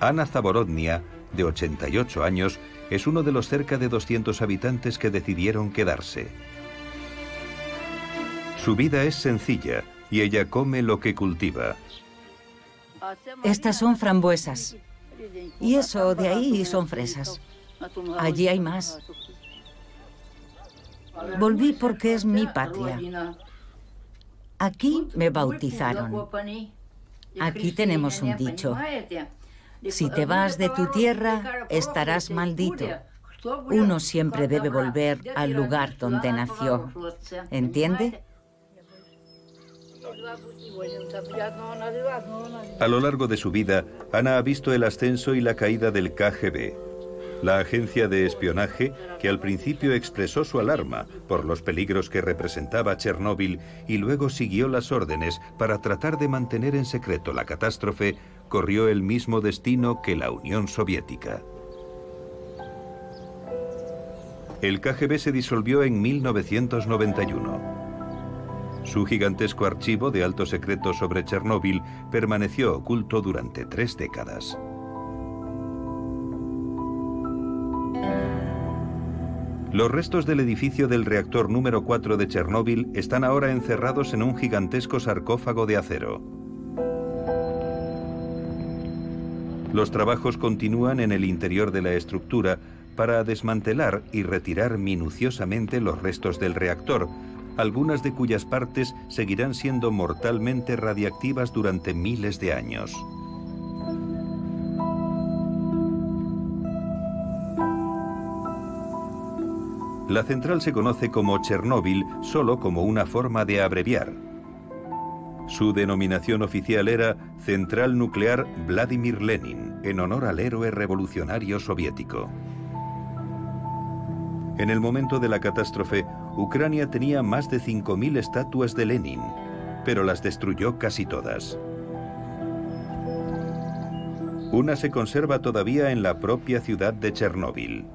S1: Ana Zaborodnia, de 88 años, es uno de los cerca de 200 habitantes que decidieron quedarse. Su vida es sencilla y ella come lo que cultiva.
S7: Estas son frambuesas. Y eso de ahí son fresas. Allí hay más. Volví porque es mi patria. Aquí me bautizaron. Aquí tenemos un dicho. Si te vas de tu tierra, estarás maldito. Uno siempre debe volver al lugar donde nació. ¿Entiende?
S1: A lo largo de su vida, Ana ha visto el ascenso y la caída del KGB, la agencia de espionaje que al principio expresó su alarma por los peligros que representaba Chernóbil y luego siguió las órdenes para tratar de mantener en secreto la catástrofe, corrió el mismo destino que la Unión Soviética. El KGB se disolvió en 1991. Su gigantesco archivo de alto secreto sobre Chernóbil permaneció oculto durante tres décadas. Los restos del edificio del reactor número 4 de Chernóbil están ahora encerrados en un gigantesco sarcófago de acero. Los trabajos continúan en el interior de la estructura para desmantelar y retirar minuciosamente los restos del reactor, algunas de cuyas partes seguirán siendo mortalmente radiactivas durante miles de años. La central se conoce como Chernóbil solo como una forma de abreviar. Su denominación oficial era Central Nuclear Vladimir Lenin, en honor al héroe revolucionario soviético. En el momento de la catástrofe, Ucrania tenía más de 5.000 estatuas de Lenin, pero las destruyó casi todas. Una se conserva todavía en la propia ciudad de Chernóbil.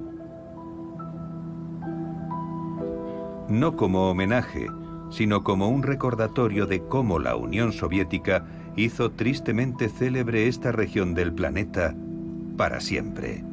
S1: No como homenaje, sino como un recordatorio de cómo la Unión Soviética hizo tristemente célebre esta región del planeta para siempre.